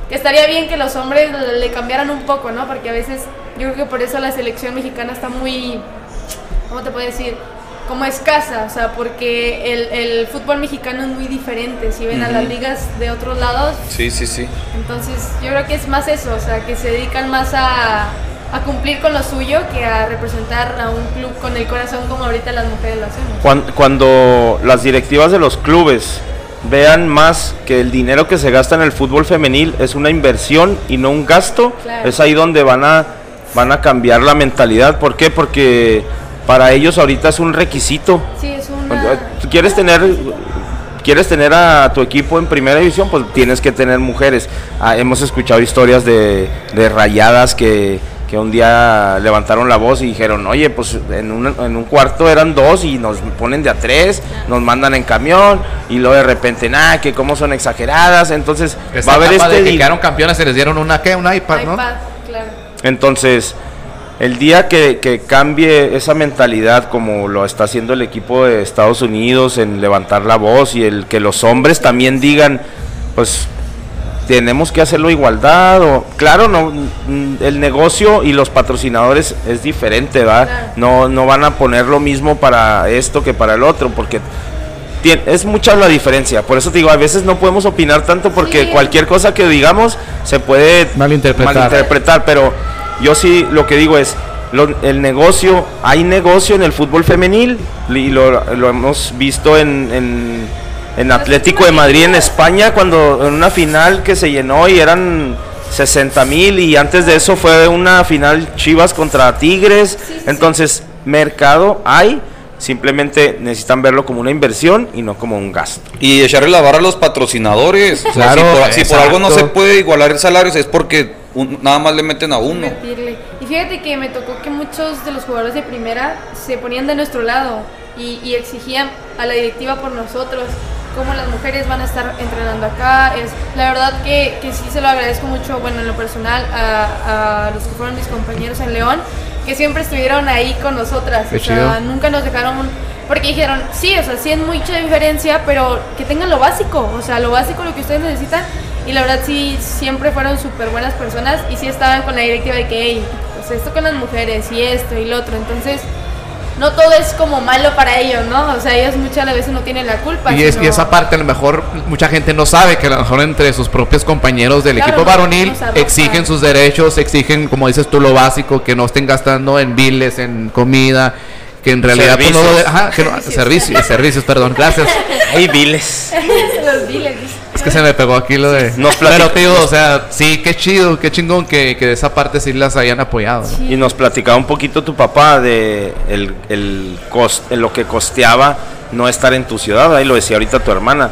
que estaría bien que los hombres le le cambiaran un poco, ¿no? Porque a veces yo creo que por eso la selección mexicana está muy, ¿cómo te puedo decir? Como escasa, o sea, porque el, el fútbol mexicano es muy diferente. Si ven a las ligas de otros lados, Sí, sí, sí. entonces yo creo que es más eso, o sea, que se dedican más a, a cumplir con lo suyo que a representar a un club con el corazón como ahorita las mujeres lo hacemos. Cuan- Cuando las directivas de los clubes vean más que el dinero que se gasta en el fútbol femenil es una inversión y no un gasto, Claro. es ahí donde van a, van a cambiar la mentalidad. ¿Por qué? Porque para ellos ahorita es un requisito. Sí, es una... ¿Tú quieres tener, quieres tener a tu equipo en primera división? Pues tienes que tener mujeres. Ah, hemos escuchado historias de, de rayadas que, que un día levantaron la voz y dijeron, oye, pues en un, en un cuarto eran dos y nos ponen de a tres, nos mandan en camión y luego de repente, nada, que cómo son exageradas. Entonces Esa va a haber este... de que quedaron campeones se les dieron una ¿qué? un iPad, ¿no? iPad, claro. Entonces, el día que, que cambie esa mentalidad como lo está haciendo el equipo de Estados Unidos en levantar la voz y el que los hombres también digan, pues tenemos que hacerlo igualdad o claro, no mm, el negocio y los patrocinadores es diferente, ¿verdad? Claro. No no van a poner lo mismo para esto que para el otro porque tien- es mucha la diferencia, por eso te digo, a veces no podemos opinar tanto porque Sí. cualquier cosa que digamos se puede Malinterpretar. malinterpretar, pero yo sí lo que digo es, lo- el negocio, hay negocio en el fútbol femenil y lo, lo hemos visto en, en, en Atlético de Madrid en España cuando en una final que se llenó y eran 60 mil y antes de eso fue una final Chivas contra Tigres. Entonces, mercado hay, simplemente necesitan verlo como una inversión y no como un gasto. Y echarle la barra a los patrocinadores. O sea, Claro, si, por, si por algo no se puede igualar el salario es porque un- nada más le meten a uno. Invertirle. Y fíjate que me tocó que muchos de los jugadores de primera se ponían de nuestro lado y, y exigían a la directiva por nosotros cómo las mujeres van a estar entrenando acá. Es, la verdad que, que sí se lo agradezco mucho, bueno, en lo personal, a, a los que fueron mis compañeros en León, que siempre estuvieron ahí con nosotras. Qué o sea, chido. nunca nos dejaron... Porque dijeron, sí, o sea, sí es mucha diferencia, pero que tengan lo básico, o sea, lo básico, lo que ustedes necesitan. Y la verdad sí, siempre fueron súper buenas personas y sí estaban con la directiva de que, hey, pues esto con las mujeres y esto y lo otro. Entonces, no todo es como malo para ellos, ¿no? O sea, ellos muchas veces no tienen la culpa. Y, es, y esa parte a lo mejor mucha gente no sabe que a lo mejor entre sus propios compañeros del Claro, equipo no- varonil exigen sus derechos, exigen, como dices tú, lo básico, que no estén gastando en biles, en comida, que en realidad pues, no lo de- Servicios. ajá, que no- servicios, servicios, perdón, gracias. Hay viles. [laughs] los dice. Es que se me pegó aquí lo de... Nos [laughs] Pero digo, o sea, sí, qué chido, qué chingón que, que de esa parte sí las hayan apoyado. Y nos platicaba un poquito tu papá de el, el cost- lo que costeaba no estar en tu ciudad, ahí lo decía ahorita tu hermana.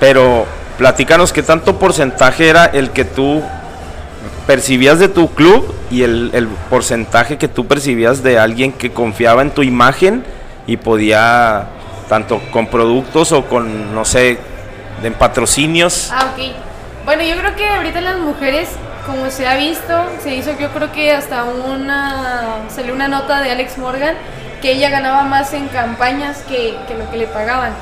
Pero platícanos qué tanto porcentaje era el que tú percibías de tu club y el, el porcentaje que tú percibías de alguien que confiaba en tu imagen y podía, tanto con productos o con, no sé, en patrocinios. Ah, ok. Bueno, yo creo que ahorita las mujeres, como se ha visto, se hizo yo creo que hasta una, salió una nota de Alex Morgan que ella ganaba más en campañas que, que lo que le pagaban.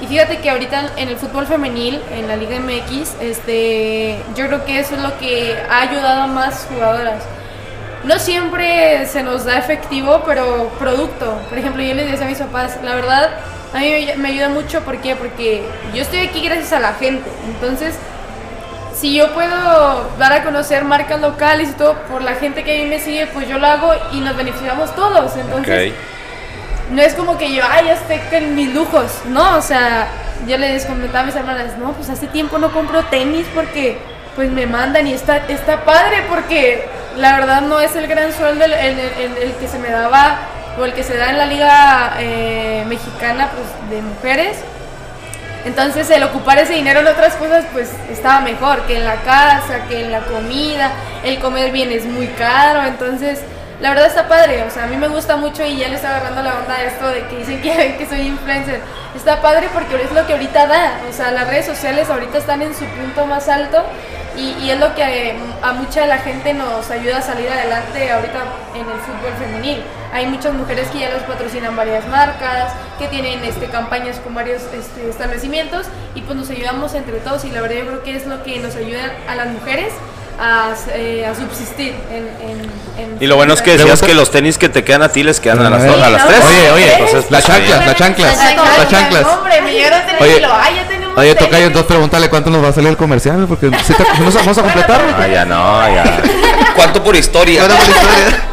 Y fíjate que ahorita en el fútbol femenil, en la Liga MX, este, yo creo que eso es lo que ha ayudado a más jugadoras. No siempre se nos da efectivo, pero producto. Por ejemplo, yo les decía a mis papás, la verdad, a mí me- ayuda mucho, ¿por qué? Porque yo estoy aquí gracias a la gente. Entonces, si yo puedo dar a conocer marcas locales y todo por la gente que a mí me sigue, pues yo lo hago y nos beneficiamos todos. Entonces, no es como que yo, ay, ya estoy con mis lujos, ¿no? O sea, yo les comentaba a mis hermanas, no, pues hace tiempo no compro tenis porque pues me mandan y está, está padre porque la verdad no es el gran sueldo el, el- el- el que se me daba o el que se da en la liga eh, mexicana pues, de mujeres. Entonces el ocupar ese dinero en otras cosas pues estaba mejor que en la casa, que en la comida, el comer bien es muy caro, entonces la verdad está padre, o sea, a mí me gusta mucho y ya le está agarrando la onda a esto de que dicen [laughs] que, que soy influencer. Está padre porque es lo que ahorita da, o sea, las redes sociales ahorita están en su punto más alto y, es lo que eh, a mucha de la gente nos ayuda a salir adelante ahorita en el fútbol femenil. Hay muchas mujeres que ya los patrocinan varias marcas, que tienen este, campañas con varios este, establecimientos y pues nos ayudamos entre todos y la verdad yo creo que es lo que nos ayuda a las mujeres a, eh, a subsistir en, en- en- Y lo bueno es que decías que los tenis que te quedan a ti les quedan a las, dos, a las tres. Oye, oye, Entonces, las pues, chanclas, las chanclas, Las las chanclas. Hombre, me llegaron Oye, y lo, ay, ya tenemos Oye, tenis". toca entonces pregúntale cuánto nos va a salir el comercial, porque si te- vamos a, vamos a completar. Ah, ya no, ya. ¿Cuánto por historia? Ahora por historia.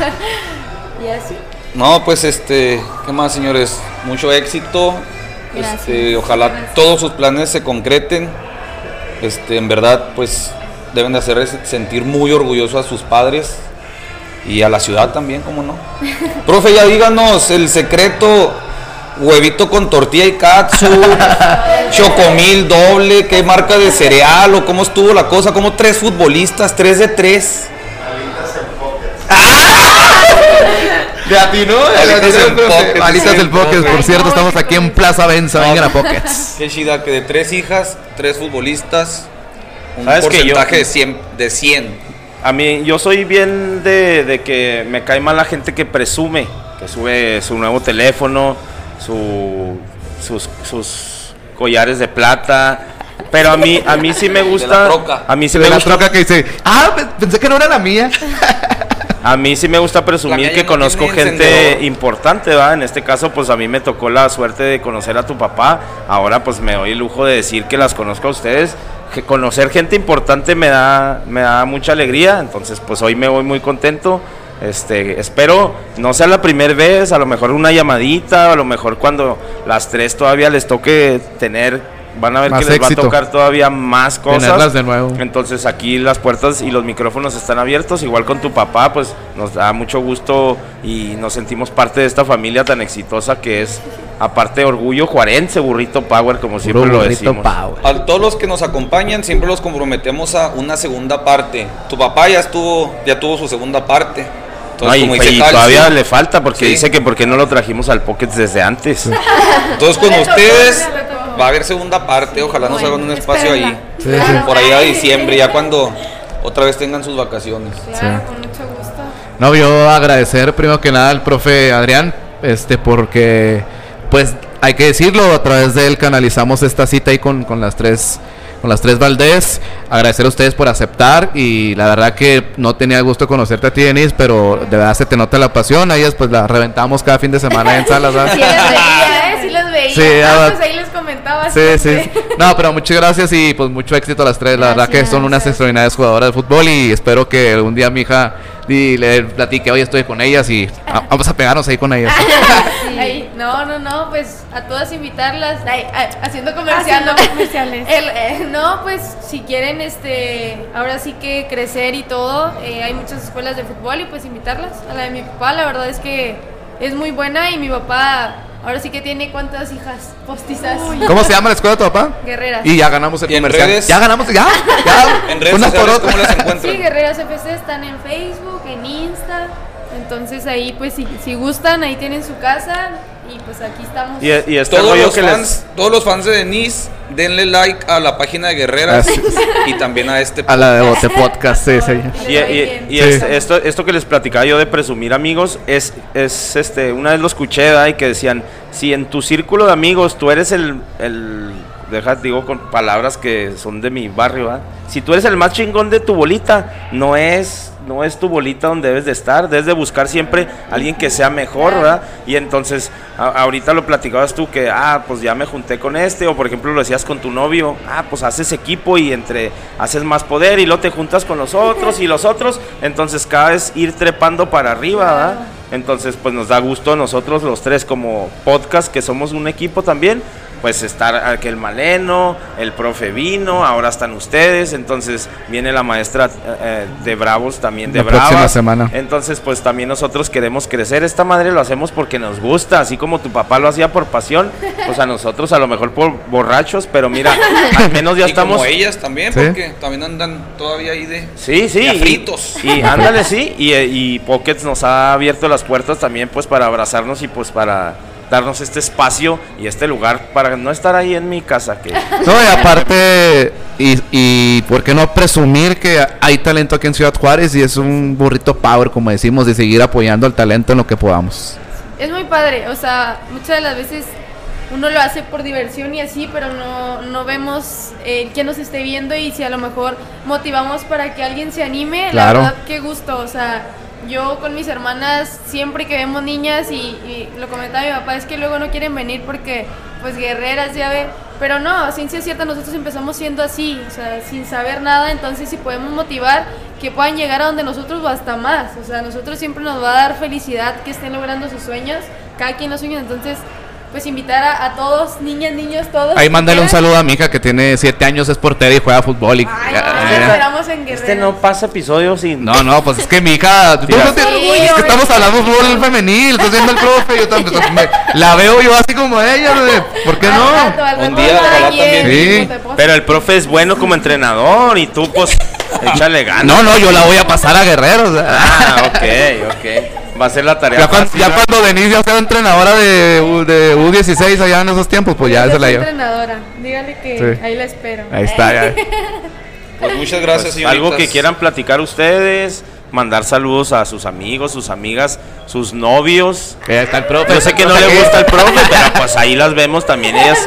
[laughs] Y así. No, pues este, ¿qué más, señores? Mucho éxito. Gracias. Este, ojalá todos sus planes se concreten. Este, en verdad, pues deben de hacer sentir muy orgulloso a sus padres y a la ciudad también, ¿cómo no? [laughs] Profe, ya díganos el secreto. Huevito con tortilla y katsu, [laughs] chocomil doble, qué marca de cereal o cómo estuvo la cosa, como tres futbolistas, tres de tres. [laughs] De a ti, ¿no? Alitas del Pocket. Alitas del Pocket, por cierto, estamos aquí en Plaza Benza, vengan a Pockets. Qué chida que de tres hijas, tres futbolistas, un ¿Sabes que yo- porcentaje de 100, de 100. A mí, yo soy bien de, de que me cae mal la gente que presume, que sube su nuevo teléfono, su, sus, sus collares de plata. Pero a mí, a mí sí me gusta. la troca. A mí sí de me la gusta. troca que dice, ah, pe- pensé que no era la mía. A mí sí me gusta presumir que no conozco gente importante, ¿va? En este caso, pues a mí me tocó la suerte de conocer a tu papá. Ahora, pues me doy el lujo de decir que las conozco a ustedes. Que conocer gente importante me da, me da mucha alegría. Entonces, pues hoy me voy muy contento. Este, espero no sea la primera vez, a lo mejor una llamadita, a lo mejor cuando las tres todavía les toque tener van a ver Más que les éxito. va a tocar todavía más cosas. Tenerlas de nuevo. Entonces aquí las puertas y los micrófonos están abiertos, igual con tu papá, pues nos da mucho gusto y nos sentimos parte de esta familia tan exitosa que es, aparte orgullo juarense, burrito power, como siempre Puro lo burrito decimos. power. A todos los que nos acompañan siempre los comprometemos a una segunda parte. Tu papá ya estuvo, ya tuvo su segunda parte. No, y, dice Calcio, todavía le falta porque Sí. dice que por qué no lo trajimos al Pocket desde antes. Entonces con [laughs] ustedes va a haber segunda parte, ojalá nos hagan un espacio ahí. Sí, sí. Por ahí a diciembre, ya cuando otra vez tengan sus vacaciones. Claro, con mucho gusto. No, yo agradecer primero que nada al profe Adrián, este, porque, pues, hay que decirlo, a través de él canalizamos esta cita ahí con, con las tres, con las tres Valdés. Agradecer a ustedes por aceptar y la verdad que no tenía gusto conocerte a ti, Denise, pero de verdad se te nota la pasión. A ellas, pues, la reventamos cada fin de semana en [laughs] salas. Sí veía. Sí. Sí, ah, ah, pues ahí les comentaba. Sí, sí. No, pero muchas gracias y pues mucho éxito a las tres. La verdad que son unas Gracias. extraordinarias jugadoras de fútbol y espero que algún día mi hija y le platique, hoy estoy con ellas y [laughs] vamos a pegarnos ahí con ellas. [laughs] Ahí, no, no, no, pues a todas invitarlas, ay, ay, haciendo comercial, Haciendo ¿no? comerciales. El, eh, no, pues si quieren, este, ahora sí que crecer y todo, eh, hay muchas escuelas de fútbol y pues invitarlas. A la de mi papá, la verdad es que es muy buena y mi papá, ahora sí que tiene cuántas hijas postizas. ¿Cómo se llama la escuela de tu papá? Guerreras. Y ya ganamos el ¿Y en comercial. redes? Ya ganamos, ya, ya. [laughs] En redes Una por sociales, otra. ¿cómo las [laughs] encuentran? Sí, Guerreras FC están en Facebook, en Insta. Entonces ahí pues si, si gustan, ahí tienen su casa y pues aquí estamos. Y, y este Todos los, que fans, les... todos los fans de Denise, denle like a la página de Guerreras Así y también a este. A la de Bote Podcast, sí, sí. [laughs] Y, y- y Sí. este- esto, esto que les platicaba yo de presumir amigos es, es este, una vez lo escuché ¿verdad? y que decían, si en tu círculo de amigos tú eres el, el deja, digo con palabras que son de mi barrio, ¿verdad? si tú eres el más chingón de tu bolita, no es, no es tu bolita donde debes de estar, debes de buscar siempre alguien que sea mejor, ¿verdad? Y entonces, a- ahorita lo platicabas tú que, ah, pues ya me junté con este, o por ejemplo lo decías con tu novio, ah, pues haces equipo y entre, haces más poder y luego te juntas con los otros y los otros, entonces cada vez ir trepando para arriba, ¿verdad? Entonces, pues nos da gusto a nosotros los tres como podcast, que somos un equipo también, pues estar aquel Maleno, el profe vino, ahora están ustedes, entonces viene la maestra eh, eh, de Bravos también de La próxima semana. Entonces, pues también nosotros queremos crecer. Esta madre lo hacemos porque nos gusta, así como tu papá lo hacía por pasión, pues a nosotros a lo mejor por borrachos, pero mira, [laughs] al menos ya y estamos. como ellas también, Sí. porque también andan todavía ahí de. Sí, sí. Fritos. Y, [laughs] ándale, sí. Y, eh, y Pockets nos ha abierto las puertas también, pues para abrazarnos y pues para darnos este espacio y este lugar para no estar ahí en mi casa. Que No, y aparte, y, y por qué no presumir que hay talento aquí en Ciudad Juárez y es un burrito power, como decimos, de seguir apoyando al talento en lo que podamos. Es muy padre, o sea, muchas de las veces uno lo hace por diversión y así, pero no, no vemos eh, quién nos esté viendo y si a lo mejor motivamos para que alguien se anime, Claro. la verdad, qué gusto, o sea, yo con mis hermanas, siempre que vemos niñas y, y lo comentaba mi papá, es que luego no quieren venir porque, pues, guerreras, ya ve, pero no, ciencia cierta, nosotros empezamos siendo así, o sea, sin saber nada, entonces si podemos motivar que puedan llegar a donde nosotros o hasta más, o sea, nosotros siempre nos va a dar felicidad que estén logrando sus sueños, cada quien los sueños, entonces, pues invitar a, a todos, niñas, niños, todos. Ahí mándale un saludo a mi hija que tiene 7 años, es portera y juega fútbol. Y, Ay, Ya, no, ya. esperamos en Guerrero. este no pasa episodio sin. No, no, pues es que mi hija. [laughs] tú Mira. no te- Sí, es que estamos hablando de fútbol femenil, estás viendo el profe, yo también. entonces [laughs] me- la veo yo así como ella, ¿por qué Al rato, no? Un día, ojalá también. Sí. Pero el profe es bueno como entrenador y tú, pues, [laughs] échale ganas. No, no, yo la voy a pasar a Guerreros. Ah, ok, ok. Va a ser la tarea. Ya, cuan- fácil, ya ¿no? cuando Denise ya sea entrenadora de, U- de U16 allá en esos tiempos, pues ya Yo se la llevo. entrenadora, dígale que Sí. ahí la espero. Ahí está, ya. [laughs] Pues muchas gracias, Pues, algo que quieran platicar ustedes, mandar saludos a sus amigos, sus amigas, sus novios. Ya está el profe. Yo sé que no le gusta el profe, pero pues ahí las vemos también. Ellas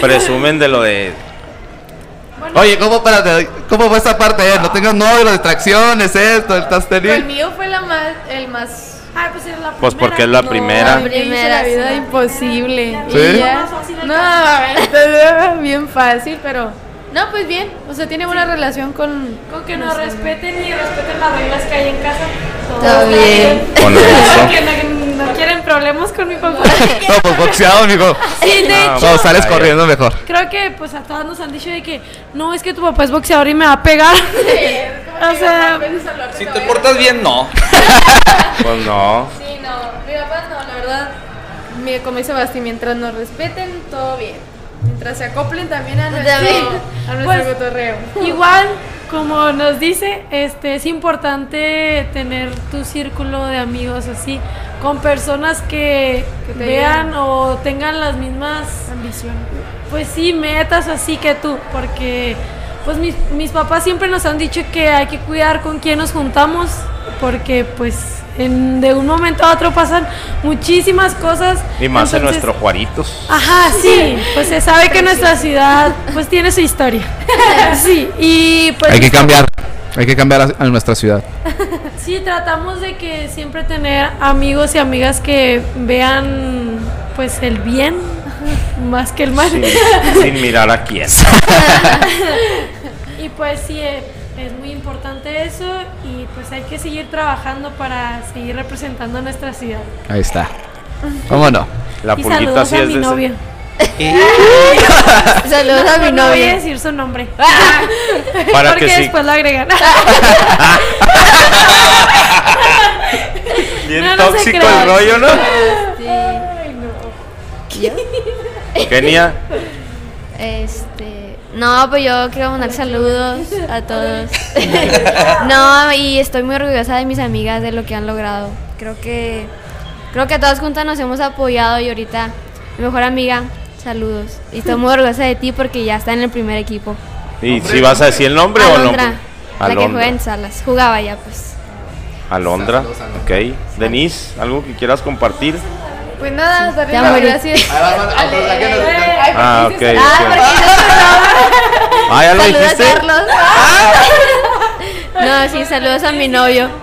presumen de lo de. Oye, ¿cómo, espérate, ¿cómo fue esa parte? Eh, No tengas novio, las distracciones, esto, estás Pero el teniendo. mío fue la más, el más Ah, pues era la Pues primera. porque es la No, primera. yo hice Primera, la vida sí. imposible. ¿Sí? Y el No, a ver, [laughs] bien fácil, pero no, pues bien, o sea, tiene buena relación con Con que nos respeten y respeten las reglas que hay en casa. Todo bien. Con [laughs] no, no quieren problemas con mi papá. [laughs] No, pues boxeado, amigo. Sí, de No, hecho, No, sales corriendo mejor. creo que pues a todos nos han dicho de que no, es que tu papá es boxeador y me va a pegar. [laughs] o sea, Si te portas bien, no. Pues no. Sí, no, mi papá no, la verdad. Como dice Basti, mientras nos respeten, todo bien. Mientras se acoplen también a nuestro, También. a nuestro Pues, cotorreo. igual, como nos dice, este es importante tener tu círculo de amigos así, con personas que, Que te vean o tengan las mismas Ambición. pues sí, metas así que tú, porque pues mis, mis papás siempre nos han dicho que hay que cuidar con quién nos juntamos, porque pues en- de un momento a otro pasan muchísimas cosas. Y más en nuestro Juaritos. Ajá, sí, pues se sabe que nuestra ciudad pues tiene su historia. [laughs] Sí, y pues Hay que cambiar. Hay que cambiar a, a nuestra ciudad. [laughs] sí tratamos de que siempre tener amigos y amigas que vean pues el bien [laughs] más que el mal. Sin, sin mirar a quién. Y pues sí, eh, importante eso y pues hay que seguir trabajando para seguir representando a nuestra ciudad. Ahí está. ¿Cómo no? La y pulguita saludos sí a es mi de novio. [laughs] Saludos a mi No voy a novia. decir su nombre. [laughs] Para Porque que sí. después lo agregan. [laughs] Bien No, no tóxico el rollo, ¿no? ¿Yo? Kenia, Este, no, pues yo quiero mandar saludos a todos. [laughs] no, y estoy muy orgullosa de mis amigas de lo que han logrado. Creo que creo que todas juntas nos hemos apoyado y ahorita mi mejor amiga, saludos. Y estoy muy orgullosa de ti porque ya está en el primer equipo. ¿y si vas a decir el nombre o no? Alondra, la que juega Alondra. en Salas. Jugaba ya pues. Alondra, Saludos, Alondra. ok. Denise, ¿algo que quieras compartir? Pues nada, darle ya las morí. gracias. Ah, ok. Ah, Ah, ya lo Saludos a dijiste. Carlos. No, sí, saludos a mi novio. [laughs]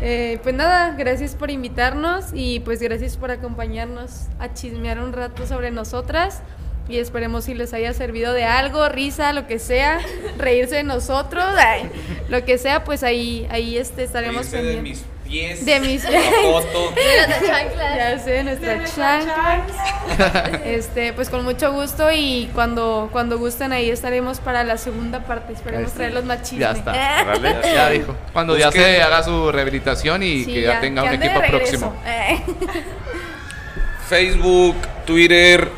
Eh, pues nada, gracias por invitarnos y pues gracias por acompañarnos a chismear un rato sobre nosotras y esperemos si les haya servido de algo, risa, lo que sea, reírse de nosotros, ay, lo que sea, pues ahí, ahí este, estaremos Reírse de pendientes. Mis pies. De mis la foto. [laughs] Ya sé, nuestra chancla. [laughs] Este, pues con mucho gusto y cuando, cuando gusten ahí estaremos para la segunda parte. Esperemos traerlos más chisme. Ya está. [laughs] Ya dijo. Cuando ya se haga su rehabilitación y Sí, que ya, tenga un equipo próximo. Eh. Facebook, Twitter,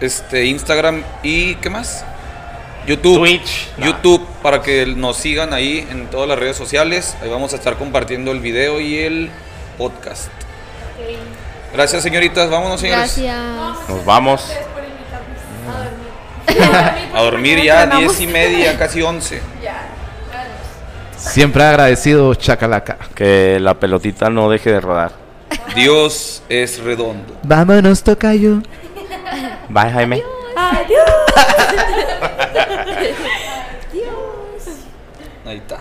este, Instagram y ¿qué más? YouTube. Twitch. YouTube para que nos sigan ahí en todas las redes sociales. Ahí vamos a estar compartiendo el video y el podcast. Gracias, señoritas. Vámonos, señores. Gracias. Nos vamos. A dormir ya, diez y media, casi once. Siempre agradecido, Chacalaca. Que la pelotita no deje de rodar. Dios es redondo. Vámonos, tocayo. Bye, Jaime. [laughs] Ahí está.